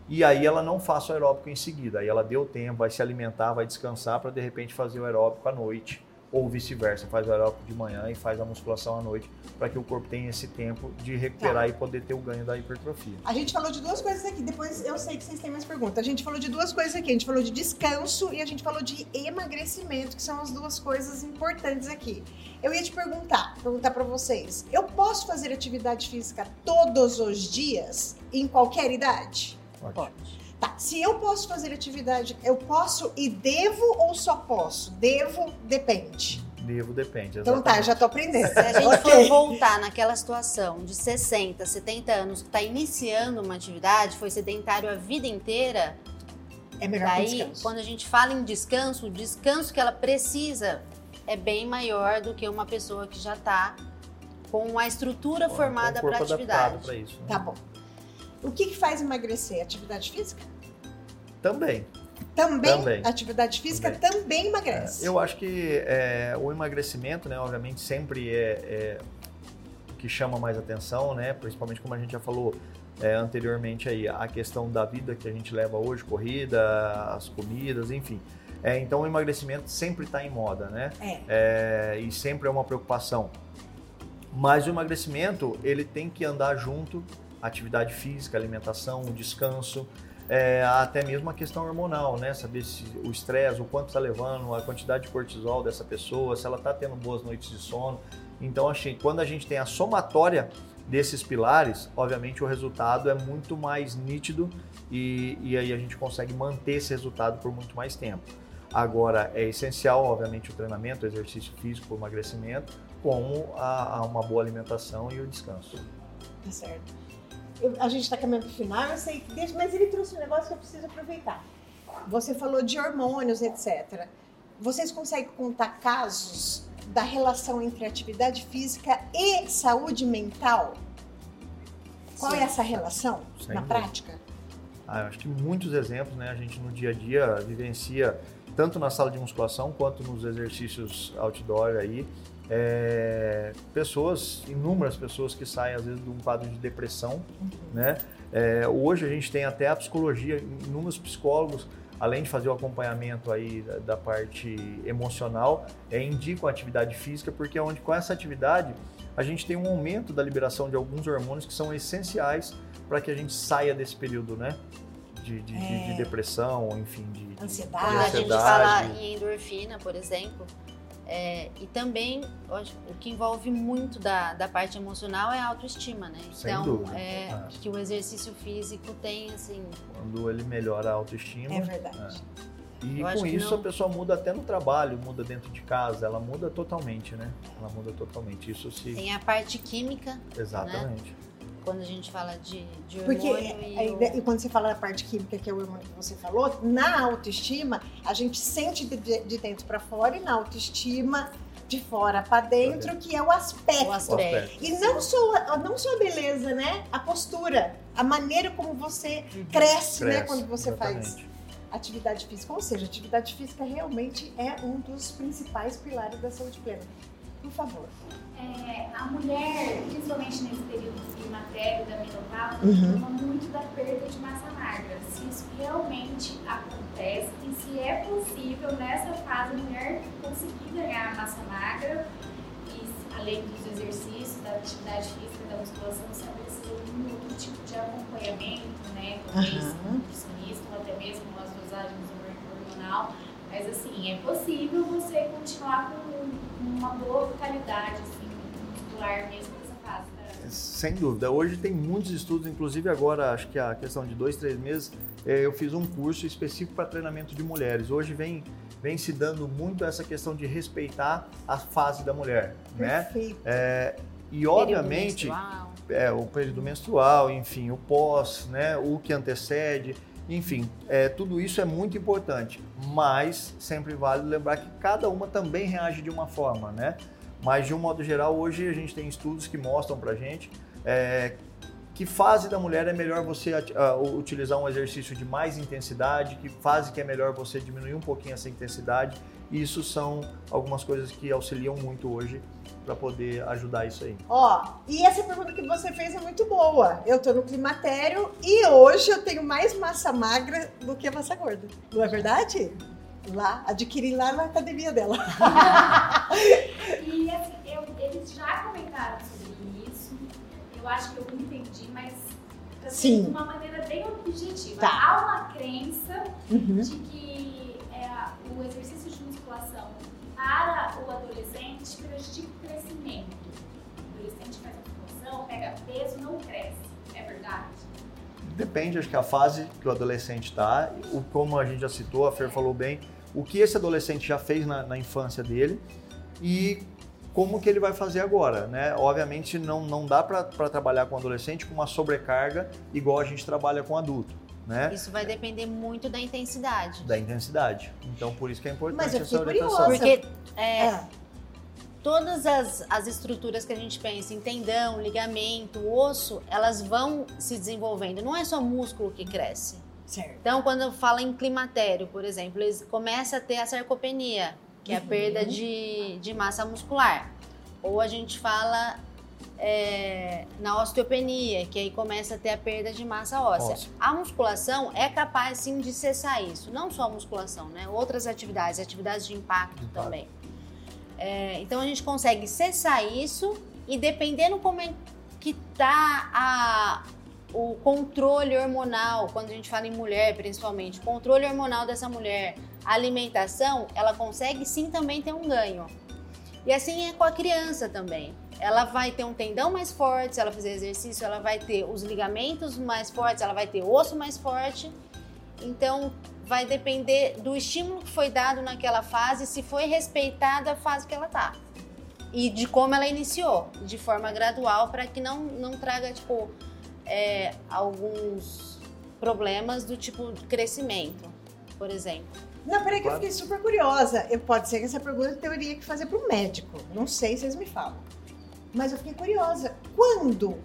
e aí ela não faça o aeróbico em seguida. Aí ela deu tempo, vai se alimentar, vai descansar para de repente fazer o aeróbico à noite. Ou vice-versa, faz o aeróbico de manhã e faz a musculação à noite, para que o corpo tenha esse tempo de recuperar tá. e poder ter o ganho da hipertrofia. A gente falou de duas coisas aqui, depois eu sei que vocês têm mais perguntas. A gente falou de duas coisas aqui, a gente falou de descanso e a gente falou de emagrecimento, que são as duas coisas importantes aqui. Eu ia te perguntar, perguntar para vocês, eu posso fazer atividade física todos os dias, em qualquer idade? Pode. Pode. Tá, se eu posso fazer atividade, eu posso e devo ou só posso? Devo, depende. Devo, depende. Exatamente. Então tá, já tô aprendendo. Se a gente okay. for voltar naquela situação de 60, 70 anos, que está iniciando uma atividade, foi sedentário a vida inteira, é melhor Daí, descanso. quando a gente fala em descanso, o descanso que ela precisa é bem maior do que uma pessoa que já está com a estrutura formada para atividade. Pra isso, né? Tá bom. O que, que faz emagrecer? Atividade física? Também. Também, também. atividade física também, também emagrece. É, eu acho que é, o emagrecimento, né, obviamente, sempre é, é, o que chama mais atenção, né, principalmente como a gente já falou é, anteriormente aí, a questão da vida que a gente leva hoje, corrida, as comidas, enfim. É, então o emagrecimento sempre está em moda, né? É. é. e sempre é uma preocupação. Mas o emagrecimento ele tem que andar junto atividade física, alimentação, descanso, é, até mesmo a questão hormonal, né? Saber se o estresse, o quanto está levando, a quantidade de cortisol dessa pessoa, se ela está tendo boas noites de sono. Então, achei quando a gente tem a somatória desses pilares, obviamente o resultado é muito mais nítido e, e aí a gente consegue manter esse resultado por muito mais tempo. Agora, é essencial, obviamente, o treinamento, o exercício físico, o emagrecimento, como a, a uma boa alimentação e o descanso. Tá certo eu, a gente está caminhando para o final, eu sei que deixa, mas ele trouxe um negócio que eu preciso aproveitar. Você falou de hormônios, etc. Vocês conseguem contar casos da relação entre atividade física e saúde mental? Qual Sim. é essa relação Sem na dúvida. prática? Ah, eu acho que muitos exemplos, né? A gente no dia a dia vivencia tanto na sala de musculação quanto nos exercícios outdoor aí, é, pessoas, inúmeras pessoas que saem às vezes de um quadro de depressão, né? É, hoje a gente tem até a psicologia, inúmeros psicólogos, além de fazer o acompanhamento aí da, da parte emocional, é, indicam a atividade física, porque é onde com essa atividade a gente tem um aumento da liberação de alguns hormônios que são essenciais para que a gente saia desse período, né? De, de, é. de, de depressão, enfim, de ansiedade. de ansiedade. A gente fala em endorfina, por exemplo, é, e também, o que envolve muito da, da parte emocional é a autoestima, né? Sem então, dúvida. é, é. que o exercício físico tem, assim... Quando ele melhora a autoestima... É verdade. É. E com isso não... a pessoa muda até no trabalho, muda dentro de casa, ela muda totalmente, né? Ela muda totalmente. Isso se... Tem a parte química. Exatamente. Né? Quando a gente fala de, de Porque hormônio e, o- e quando você fala da parte química, que é o hormônio que você falou, na autoestima, a gente sente de, de dentro para fora e na autoestima de fora para dentro, que é o aspecto. o aspecto. aspecto. E não só, a- não só a beleza, né? A postura, a maneira como você Uhum. cresce, né? Cresce, Quando você faz exatamente. atividade física. Ou seja, atividade física realmente é um dos principais pilares da saúde plena. Por favor. É, a mulher, principalmente nesse período do climatério, da menopausa, Uhum. fala muito da perda de massa magra. Se isso realmente acontece e se é possível nessa fase a mulher conseguir ganhar massa magra e além dos exercícios, da atividade física, da musculação, se ela precisa de algum outro tipo de acompanhamento, né? Talvez Aham. um nutricionista ou até mesmo as dosagens hormonal. Mas assim, é possível você continuar com uma boa vitalidade assim, mesmo nessa fase. Da... Sem dúvida. Hoje tem muitos estudos, inclusive agora, acho que a questão de dois, três meses, eh, eu fiz um curso específico para treinamento de mulheres. Hoje vem, vem se dando muito essa questão de respeitar a fase da mulher, né? Perfeito. E período obviamente, menstrual. é, o período menstrual, enfim, o pós, né, o que antecede, enfim, é, tudo isso é muito importante, mas sempre vale lembrar que cada uma também reage de uma forma, né? Mas de um modo geral, hoje a gente tem estudos que mostram pra gente é, que fase da mulher é melhor você ati- ah, u- utilizar um exercício de mais intensidade, que fase que é melhor você diminuir um pouquinho essa intensidade. Isso são algumas coisas que auxiliam muito hoje para poder ajudar isso aí. Ó, e essa pergunta que você fez é muito boa. Eu tô no climatério e hoje eu tenho mais massa magra do que massa gorda. Não é verdade? Lá, adquiri lá na academia dela. E assim, eu- eles já comentaram sobre isso. Eu acho que eu entendi, mas assim, Sim. de uma maneira bem objetiva. Tá. Há uma crença Uhum. de que é, o exercício de musculação para o adolescente prejudica o crescimento. O adolescente faz musculação, pega peso, não cresce. É verdade? Depende, acho que a fase que o adolescente está, o como a gente já citou, a Fer falou bem, o que esse adolescente já fez na, na infância dele e como que ele vai fazer agora, né? Obviamente não, não dá para trabalhar com adolescente com uma sobrecarga igual a gente trabalha com adulto, né? Isso vai depender muito da intensidade. Da intensidade. Então por isso que é importante Mas eu essa orientação. curiosa. Porque é, É. todas as, as estruturas que a gente pensa em tendão, ligamento, osso, elas vão se desenvolvendo. Não é só músculo que cresce. Certo. Então, quando fala em climatério, por exemplo, eles começam a ter a sarcopenia, que é a Uhum. perda de, de massa muscular. Ou a gente fala é, na osteopenia, que aí começa a ter a perda de massa óssea. A musculação é capaz, sim, de cessar isso. Não só a musculação, né? Outras atividades, atividades de impacto, De impacto. também. É, então, a gente consegue cessar isso e dependendo como é que tá a, o controle hormonal, quando a gente fala em mulher principalmente, controle hormonal dessa mulher, alimentação, ela consegue sim também ter um ganho. E assim é com a criança também. Ela vai ter um tendão mais forte, se ela fizer exercício, ela vai ter os ligamentos mais fortes, ela vai ter osso mais forte. Então, vai depender do estímulo que foi dado naquela fase, se foi respeitada a fase que ela tá. E de como ela iniciou, de forma gradual, para que não, não traga, tipo, é, alguns problemas do tipo de crescimento, por exemplo. Não, peraí que eu fiquei super curiosa. Eu, pode ser que essa pergunta eu teria que fazer para o médico. Não sei, vocês me falam. Mas eu fiquei curiosa. Quando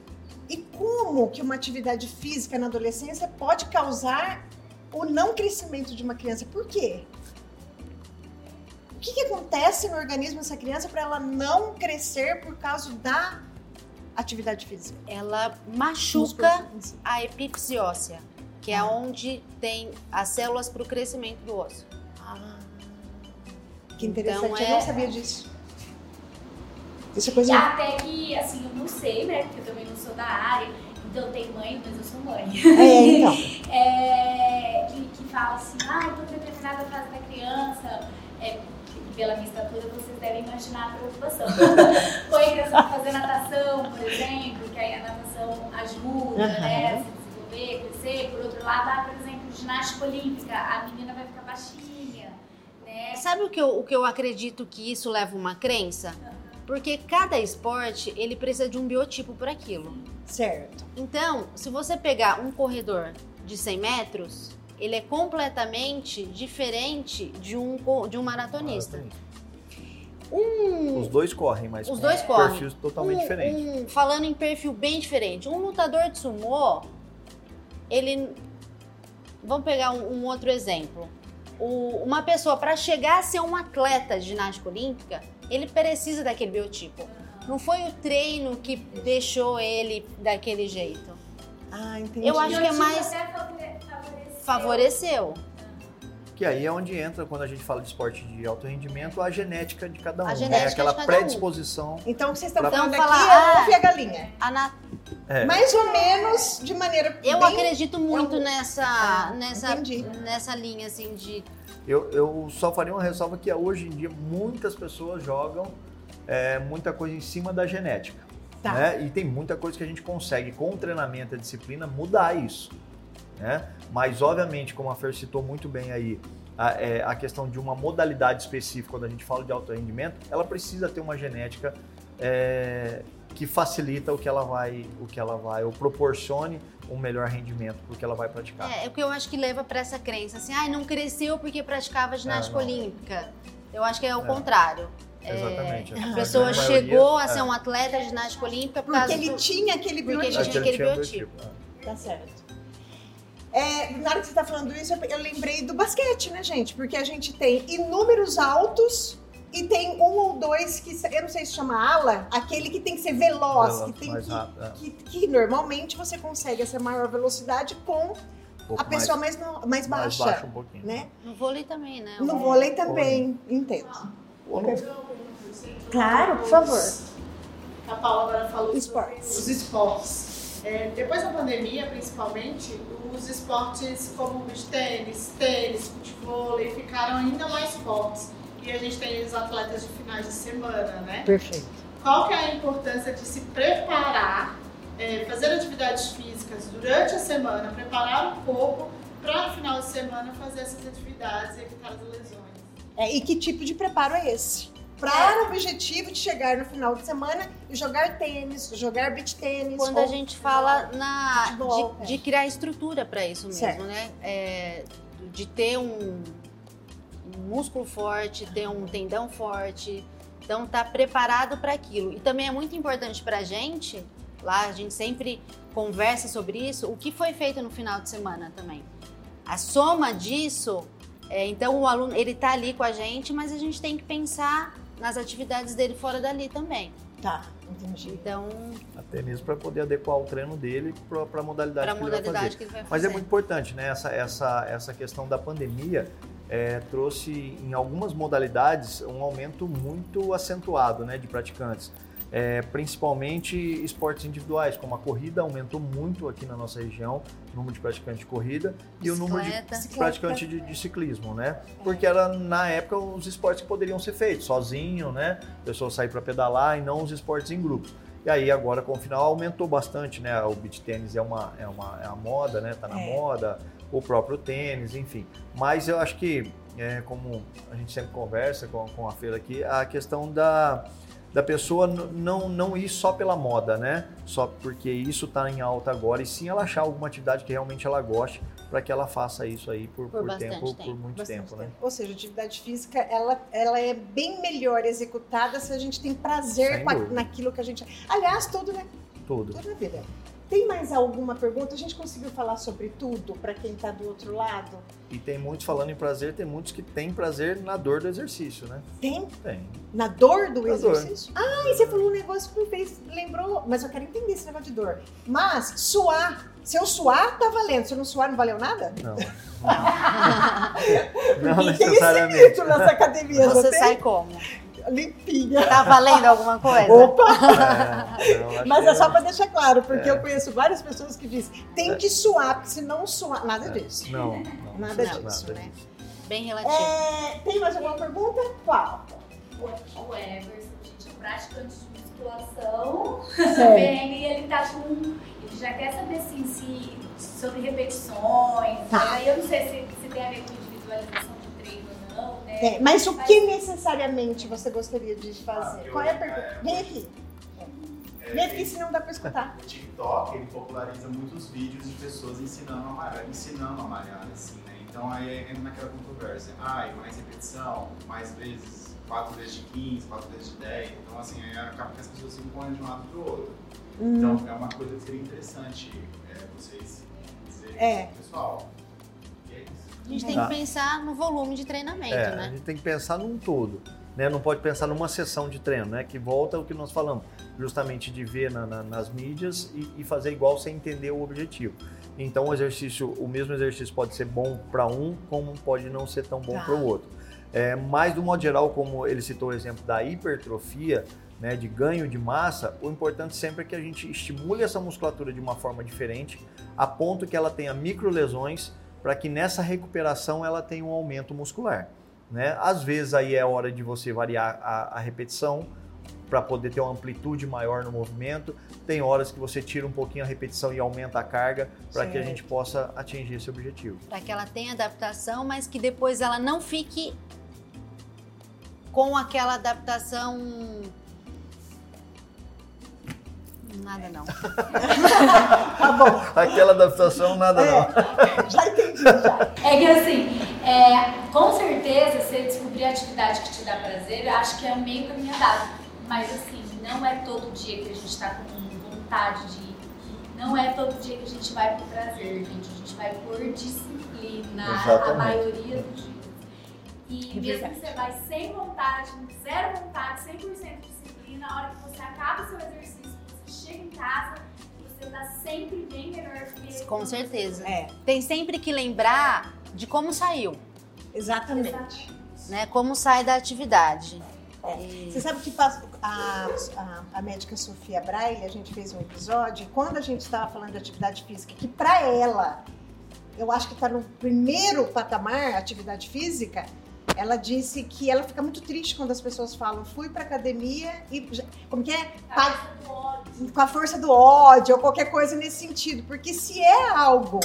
e como que uma atividade física na adolescência pode causar o não crescimento de uma criança? Por quê? O que, que acontece no organismo dessa criança para ela não crescer por causa da atividade física? Ela machuca a epífise óssea, que é Ah. onde tem as células para o crescimento do osso. Ah, que interessante, Então, eu é- não sabia disso. Isso é E coisa. até que, assim, eu não sei, né? Porque eu também não sou da área, então eu tenho mãe, mas eu sou mãe. É, então. É, fala assim, ah, eu tô em determinada fase da criança, é, pela minha estatura vocês devem imaginar a preocupação. Põe a criança pra fazer natação, por exemplo, que aí a natação ajuda, né, a se desenvolver, crescer. Por outro lado, ah, por exemplo, ginástica olímpica, a menina vai ficar baixinha, né? Sabe o que, eu, o que eu acredito que isso leva uma crença? Porque cada esporte, ele precisa de um biotipo para aquilo. Certo. Então, se você pegar um corredor de 100 metros, ele é completamente diferente de um, de um maratonista. Um, Os dois correm, mas Os dois correm. perfis totalmente um- diferentes. um- falando em perfil bem diferente, um lutador de sumô, ele. Vamos pegar um, um outro exemplo. O- uma pessoa, para chegar a ser um atleta de ginástica olímpica, ele precisa daquele biotipo. Não foi o treino que deixou ele daquele jeito. Ah, entendi. Eu acho que é mais- favoreceu. Que aí é onde entra, quando a gente fala de esporte de alto rendimento, a genética de cada um. A né? genética Aquela de cada um. predisposição. Então, o que vocês estão Pra- falando Então, aqui fala, é ah, o ovo e a galinha. A na- É. Mais ou menos de maneira Eu bem... acredito muito eu- nessa, Ah, nessa, entendi. nessa linha assim de. Eu, eu só faria uma ressalva que hoje em dia muitas pessoas jogam é, muita coisa em cima da genética. Tá. né? E tem muita coisa que a gente consegue, com o treinamento e a disciplina, mudar isso. Né? Mas, obviamente, como a Fer citou muito bem aí, a, é, a questão de uma modalidade específica, quando a gente fala de alto rendimento, ela precisa ter uma genética é, que facilita o que ela vai, o que ela vai, ou proporcione um melhor rendimento porque ela vai praticar. É, é o que eu acho que leva pra essa crença assim, ai, não cresceu porque praticava ginástica não. olímpica. Eu acho que é o É. contrário. Exatamente. A A pessoa grande chegou maioria, a ser é. um atleta de ginástica olímpica por Porque causa ele do... tinha aquele Porque ele biotipo. tinha aquele biotipo. é. Tá certo. É, na hora que você tá falando isso, eu- lembrei do basquete, né, gente? Porque a gente tem inúmeros altos e tem um ou dois que, eu não sei se chama ala, aquele que tem que ser veloz, Veloz, que tem mais que, rápido, é. que, que normalmente você consegue essa maior velocidade com Um a pessoa mais, no- mais mais baixa, baixo um pouquinho. né? No vôlei também, né? No vôlei também, entendo. Ou não. Claro, por favor. A Paula agora falou sobre Esportes. os esportes. É, depois da pandemia, principalmente, os esportes como beach tênis, tênis, futebol ficaram ainda mais fortes. E a gente tem os atletas de finais de semana, né? Perfeito. Qual que é a importância de se preparar, é, fazer atividades físicas durante a semana, preparar o corpo para no final de semana fazer essas atividades e evitar as lesões? É, e que tipo de preparo é esse? Para o objetivo de chegar no final de semana e jogar tênis, jogar beach tênis. Quando a gente fala na, Futebol, de, de criar estrutura para isso mesmo, Certo. né? É, de ter um, um músculo forte, ter um tendão forte, então tá preparado para aquilo. E também é muito importante para a gente, lá a gente sempre conversa sobre isso, o que foi feito no final de semana também. A soma disso, é, então o aluno ele tá ali com a gente, mas a gente tem que pensar nas atividades dele fora dali também. Tá, entendi. Então, Até mesmo para poder adequar o treino dele para a modalidade que ele vai fazer. modalidade que ele vai fazer. Mas é muito importante, né? Essa, essa, essa questão da pandemia é, trouxe em algumas modalidades um aumento muito acentuado né, de praticantes. É, principalmente esportes individuais, como a corrida aumentou muito aqui na nossa região, o número de praticantes de corrida e o número de praticantes de, de ciclismo, né? Porque era na época os esportes que poderiam ser feitos sozinho, né? A pessoa sair para pedalar e não os esportes em grupo. E aí agora com o final aumentou bastante, né? O beach tênis é uma é uma é a moda, né? Tá na É. moda, o próprio tênis, enfim. Mas eu acho que é, como a gente sempre conversa com, com a feira aqui, a questão da da pessoa não, não ir só pela moda, né? Só porque isso está em alta agora, e sim ela achar alguma atividade que realmente ela goste para que ela faça isso aí por, Por por tempo, tempo. por muito Bastante tempo, né? tempo. Ou seja, a atividade física ela, ela é bem melhor executada se a gente tem prazer a- naquilo que a gente. Aliás, tudo, né? Tudo. Tudo na vida. Tem mais alguma pergunta? A gente conseguiu falar sobre tudo para quem está do outro lado? E tem muitos falando em prazer, tem muitos que têm prazer na dor do exercício, né? Tem? Tem. Na dor do Na dor. exercício? Ah, e você falou um negócio que me fez, lembrou, mas eu quero entender esse negócio de dor. Mas, suar. Se eu suar, tá valendo. Se eu não suar, não valeu nada? Não. não E tem esse necessariamente. mito nessa academia, não Você sai como? Limpinha. Tá valendo alguma coisa? Opa! É, Mas é só para deixar claro, porque É. eu conheço várias pessoas que dizem tem que suar, porque se não suar, nada disso. Não, não. Nada não, disso, né? Bem relativo. É, tem mais alguma pergunta? Qual? O Everson, gente, é praticante de musculação. Bem, e ele tá com. Ele já quer saber assim, se, sobre repetições. Tá. Aí eu não sei se, se tem a ver com individualização Tem. Mas o que necessariamente você gostaria de fazer? Ah, Qual é a pergunta? é, Vem aqui. É, Vem aqui, senão dá pra escutar. O TikTok, ele populariza muitos vídeos de pessoas ensinando a malhar, ensinando a malhar, assim, né? Então aí entra naquela controvérsia. Ai, mais repetição, mais vezes, 4 vezes de 15, 4 vezes de 10. Então, assim, aí acaba que as pessoas se correm de um lado pro outro. Hum. Então, é uma coisa que seria interessante é, vocês dizerem É. pro pessoal. A gente tem Tá. que pensar no volume de treinamento, É, a né? gente tem que pensar num todo. Né? Não pode pensar numa sessão de treino, né? Que volta ao que nós falamos, justamente de ver na- na- nas mídias e, e fazer igual sem entender o objetivo. Então o exercício, o mesmo exercício pode ser bom para um, como pode não ser tão bom Tá. para o outro. É, mas do modo geral, como ele citou o exemplo da hipertrofia, né, de ganho de massa, o importante sempre é que a gente estimule essa musculatura de uma forma diferente, a ponto que ela tenha microlesões, para que nessa recuperação ela tenha um aumento muscular. Né? Às vezes aí é hora de você variar a, a repetição para poder ter uma amplitude maior no movimento. Tem horas que você tira um pouquinho a repetição e aumenta a carga para que a gente possa atingir esse objetivo. Para que ela tenha adaptação, mas que depois ela não fique com aquela adaptação. Nada não. Tá bom. Aquela adaptação nada não. É, já entendi, já. É que assim, é, com certeza, você descobrir a atividade que te dá prazer, eu acho que é meio caminho andado. Mas assim, não é todo dia que a gente tá com vontade de ir. Não é todo dia que a gente vai por prazer, gente. A gente vai por disciplina, a Exatamente. maioria dos dias. E É mesmo que você vai sem vontade, zero vontade, 100% de disciplina, a hora que você acaba o seu exercício, chega em casa, você tá sempre bem melhor do que Com certeza. É, Tem sempre que lembrar de como saiu, exatamente. né? Como sai da atividade. E- Você sabe que a, a, a médica Sofia Braille, a gente fez um episódio, quando a gente estava falando de atividade física, que para ela, eu acho que está no primeiro patamar, atividade física, ela disse que ela fica muito triste quando as pessoas falam, fui para academia e. Como que é? Pa- ódio. com a força do ódio ou qualquer coisa nesse sentido. Porque se é algo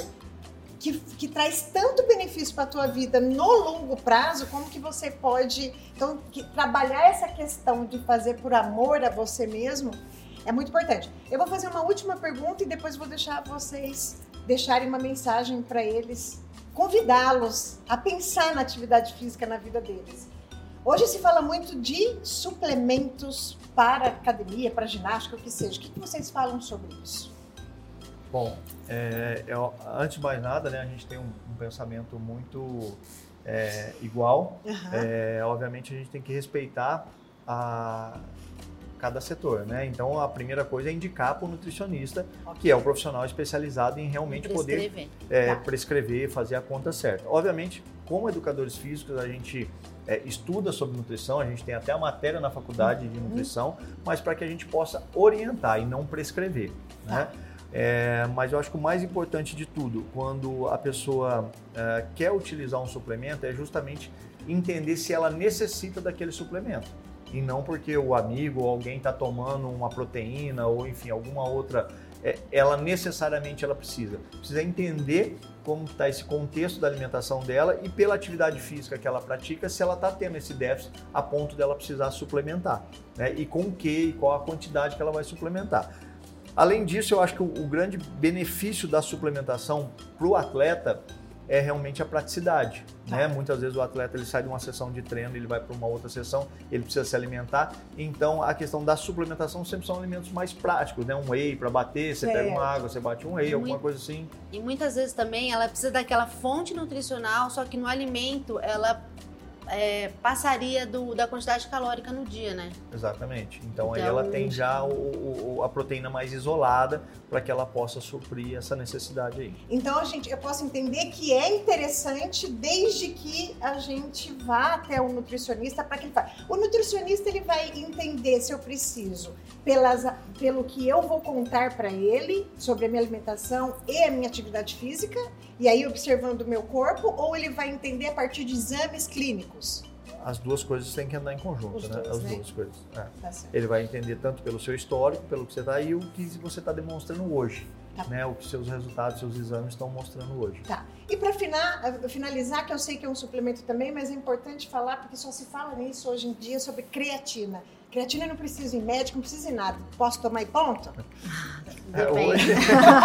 que, que traz tanto benefício para a tua vida no longo prazo, como que você pode então que- trabalhar essa questão de fazer por amor a você mesmo é muito importante. Eu vou fazer uma última pergunta e depois vou deixar vocês deixarem uma mensagem para eles, convidá-los a pensar na atividade física na vida deles. Hoje se fala muito de suplementos para academia, para ginástica, o que seja. O que vocês falam sobre isso? Bom, é, eu- antes de mais nada, né, a gente tem um, um pensamento muito é, igual. Aham. É, obviamente a gente tem que respeitar a cada setor, né? Então a primeira coisa é indicar para o nutricionista, que é o profissional especializado em realmente poder prescrever. é, Tá. prescrever, fazer a conta certa. Obviamente, como educadores físicos, a gente é, estuda sobre nutrição, a gente tem até a matéria na faculdade de nutrição, mas para que a gente possa orientar e não prescrever, né? É, mas eu acho que o mais importante de tudo, quando a pessoa é, quer utilizar um suplemento, é justamente entender se ela necessita daquele suplemento. E não porque o amigo ou alguém está tomando uma proteína ou enfim, alguma outra, é, ela necessariamente ela precisa. Precisa entender como está esse contexto da alimentação dela e pela atividade física que ela pratica, se ela está tendo esse déficit a ponto dela precisar suplementar. Né? E com o que e qual a quantidade que ela vai suplementar. Além disso, eu acho que o, o grande benefício da suplementação para o atleta é realmente a praticidade. Né? Muitas vezes o atleta ele sai de uma sessão de treino, ele vai para uma outra sessão, ele precisa se alimentar. Então a questão da suplementação sempre são alimentos mais práticos, né? Um whey para bater, você pega Certo. uma água, você bate um whey, alguma Muito. coisa assim. E muitas vezes também ela precisa daquela fonte nutricional, só que no alimento ela é, passaria do- da quantidade calórica no dia, né? Exatamente. Então, aí Então- ela tem já o- o- a proteína mais isolada para que ela possa suprir essa necessidade aí. Então, a gente, eu posso entender que é interessante desde que a gente vá até o nutricionista para que ele faça. O nutricionista ele vai entender se eu preciso pelas, pelo que eu vou contar para ele sobre a minha alimentação e a minha atividade física, e aí observando o meu corpo, ou ele vai entender a partir de exames clínicos. As duas coisas têm que andar em conjunto, Os né? dois, As né? duas coisas. é. Tá certo. Ele vai entender tanto pelo seu histórico, pelo que você está aí, o que você está demonstrando hoje. Tá. né, o que seus resultados, seus exames estão mostrando hoje. Tá. E para finalizar, que eu sei que é um suplemento também, mas é importante falar, porque só se fala nisso hoje em dia, sobre creatina. Creatina não precisa ir em médico, não precisa em nada. Posso tomar e ponto? É, Depende. hoje,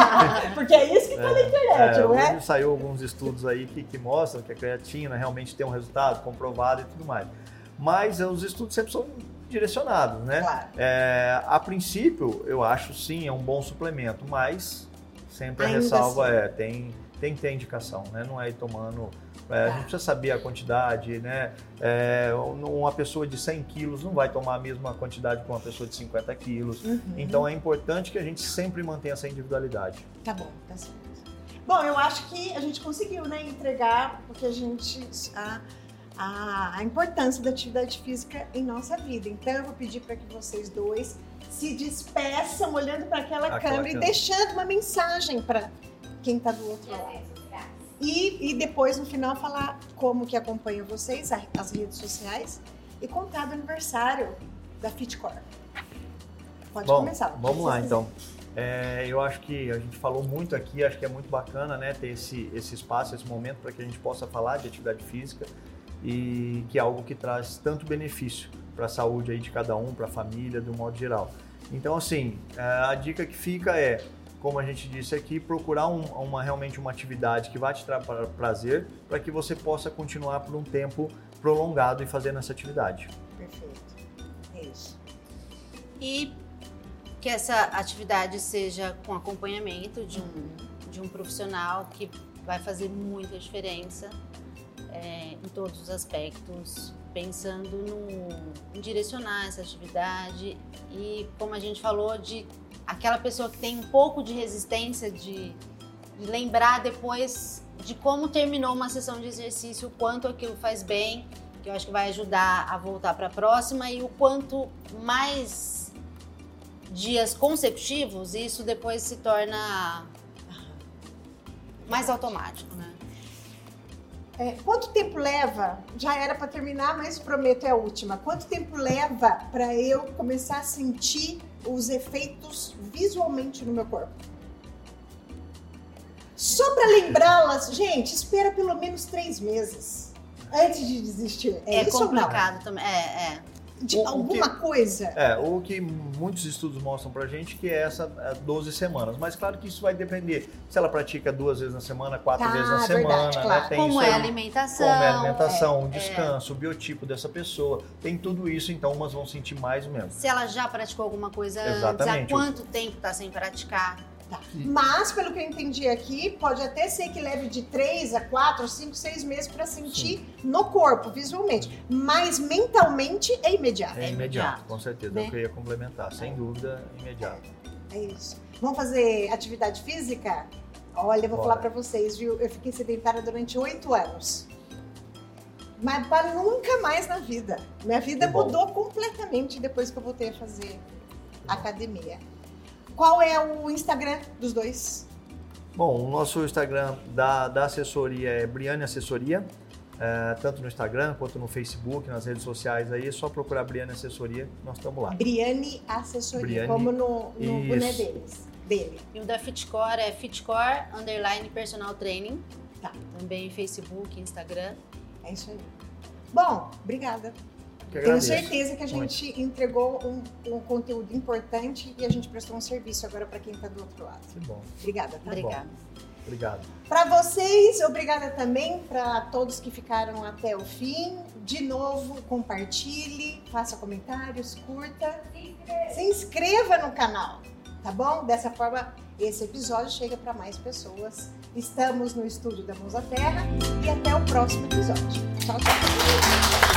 Porque é isso que tá na internet, é, não é? hoje saiu alguns estudos aí que, que mostram que a creatina realmente tem um resultado comprovado e tudo mais. Mas eh, os estudos sempre são direcionados, né? Claro. É, a princípio, eu acho sim, é um bom suplemento, mas sempre a Ainda ressalva assim. é, tem, tem que ter indicação, né? Não é ir tomando. É, A Tá. gente precisa saber a quantidade, né? É, uma pessoa de 100 quilos não vai tomar a mesma quantidade que uma pessoa de 50 quilos. Uhum. Então é importante que a gente sempre mantenha essa individualidade. Tá bom, tá certo. Bom, eu acho que a gente conseguiu, né, entregar o que a gente. A, a, a importância da atividade física em nossa vida. Então, eu vou pedir para que vocês dois se despeçam olhando para aquela Aquela câmera e câmera. deixando uma mensagem para quem está do outro E lado. E, e depois, no final, falar como que acompanha vocês, as redes sociais, e contar do aniversário da Fitcore. Pode Bom, começar. vamos lá então. É, eu acho que a gente falou muito aqui, acho que é muito bacana né, ter esse, esse espaço, esse momento para que a gente possa falar de atividade física e que é algo que traz tanto benefício para a saúde aí de cada um, para a família, de um modo geral. Então, assim, é, a dica que fica é, como a gente disse aqui, procurar um- uma, realmente uma atividade que vai te pra- prazer para que você possa continuar por um tempo prolongado e fazendo essa atividade. Perfeito. Isso. E que essa atividade seja com acompanhamento de um, de um profissional que vai fazer muita diferença é, em todos os aspectos, pensando no, em direcionar essa atividade e, como a gente falou, de aquela pessoa que tem um pouco de resistência de, de lembrar depois de como terminou uma sessão de exercício, o quanto aquilo faz bem, que eu acho que vai ajudar a voltar para a próxima e o quanto mais dias consecutivos, isso depois se torna mais automático, né? É, quanto tempo leva? Já era para terminar, mas prometo é a última. Quanto tempo leva para eu começar a sentir os efeitos visualmente no meu corpo? Só para lembrá-las, gente, espera pelo menos três meses antes de desistir. É, É, isso complicado também. É, é. De O- o alguma coisa? É, o que muitos estudos mostram pra gente que é essa é, 12 semanas. Mas claro que isso vai depender se ela pratica duas vezes na semana, quatro Tá, vezes na verdade, semana, claro. né? Tem Como é a alimentação. Como é a alimentação, o é. descanso, o biotipo dessa pessoa. Tem tudo isso, então umas vão sentir mais ou menos. Se ela já praticou alguma coisa antes, há Exatamente. quanto tempo está sem praticar. Tá. Mas, pelo que eu entendi aqui, pode até ser que leve de 3 a 4, 5, 6 meses para sentir no corpo, visualmente. Mas mentalmente é imediato. É, É imediato, com certeza. né? É que eu ia complementar. Sem dúvida, imediato. É isso. Vamos fazer atividade física? Olha, eu vou Bora. falar pra vocês, viu? Eu fiquei sedentária durante oito anos. Mas para nunca mais na vida. Minha vida mudou completamente depois que eu voltei a fazer academia. Qual é o Instagram dos dois? Bom, o nosso Instagram da, da assessoria é Briane Assessoria. é, tanto no Instagram quanto no Facebook, nas redes sociais aí, é só procurar Briane Assessoria, nós estamos lá. Briane Assessoria, Briane, como no, no boné deles. Dele. E o da Fitcore é Fitcore Underline Personal Training. Tá. Também Facebook, Instagram. É isso aí. Bom, obrigada. Que Tenho certeza que a gente entregou um, um conteúdo importante e a gente prestou um serviço agora para quem está do outro lado. Que bom. Obrigada, tá? Obrigada. Obrigado. Para vocês, obrigada também para todos que ficaram até o fim. De novo, compartilhe, faça comentários, curta, se inscreva no canal, tá bom? Dessa forma, esse episódio chega para mais pessoas. Estamos no estúdio da Mãos à Terra e até o próximo episódio. Tchau, tchau.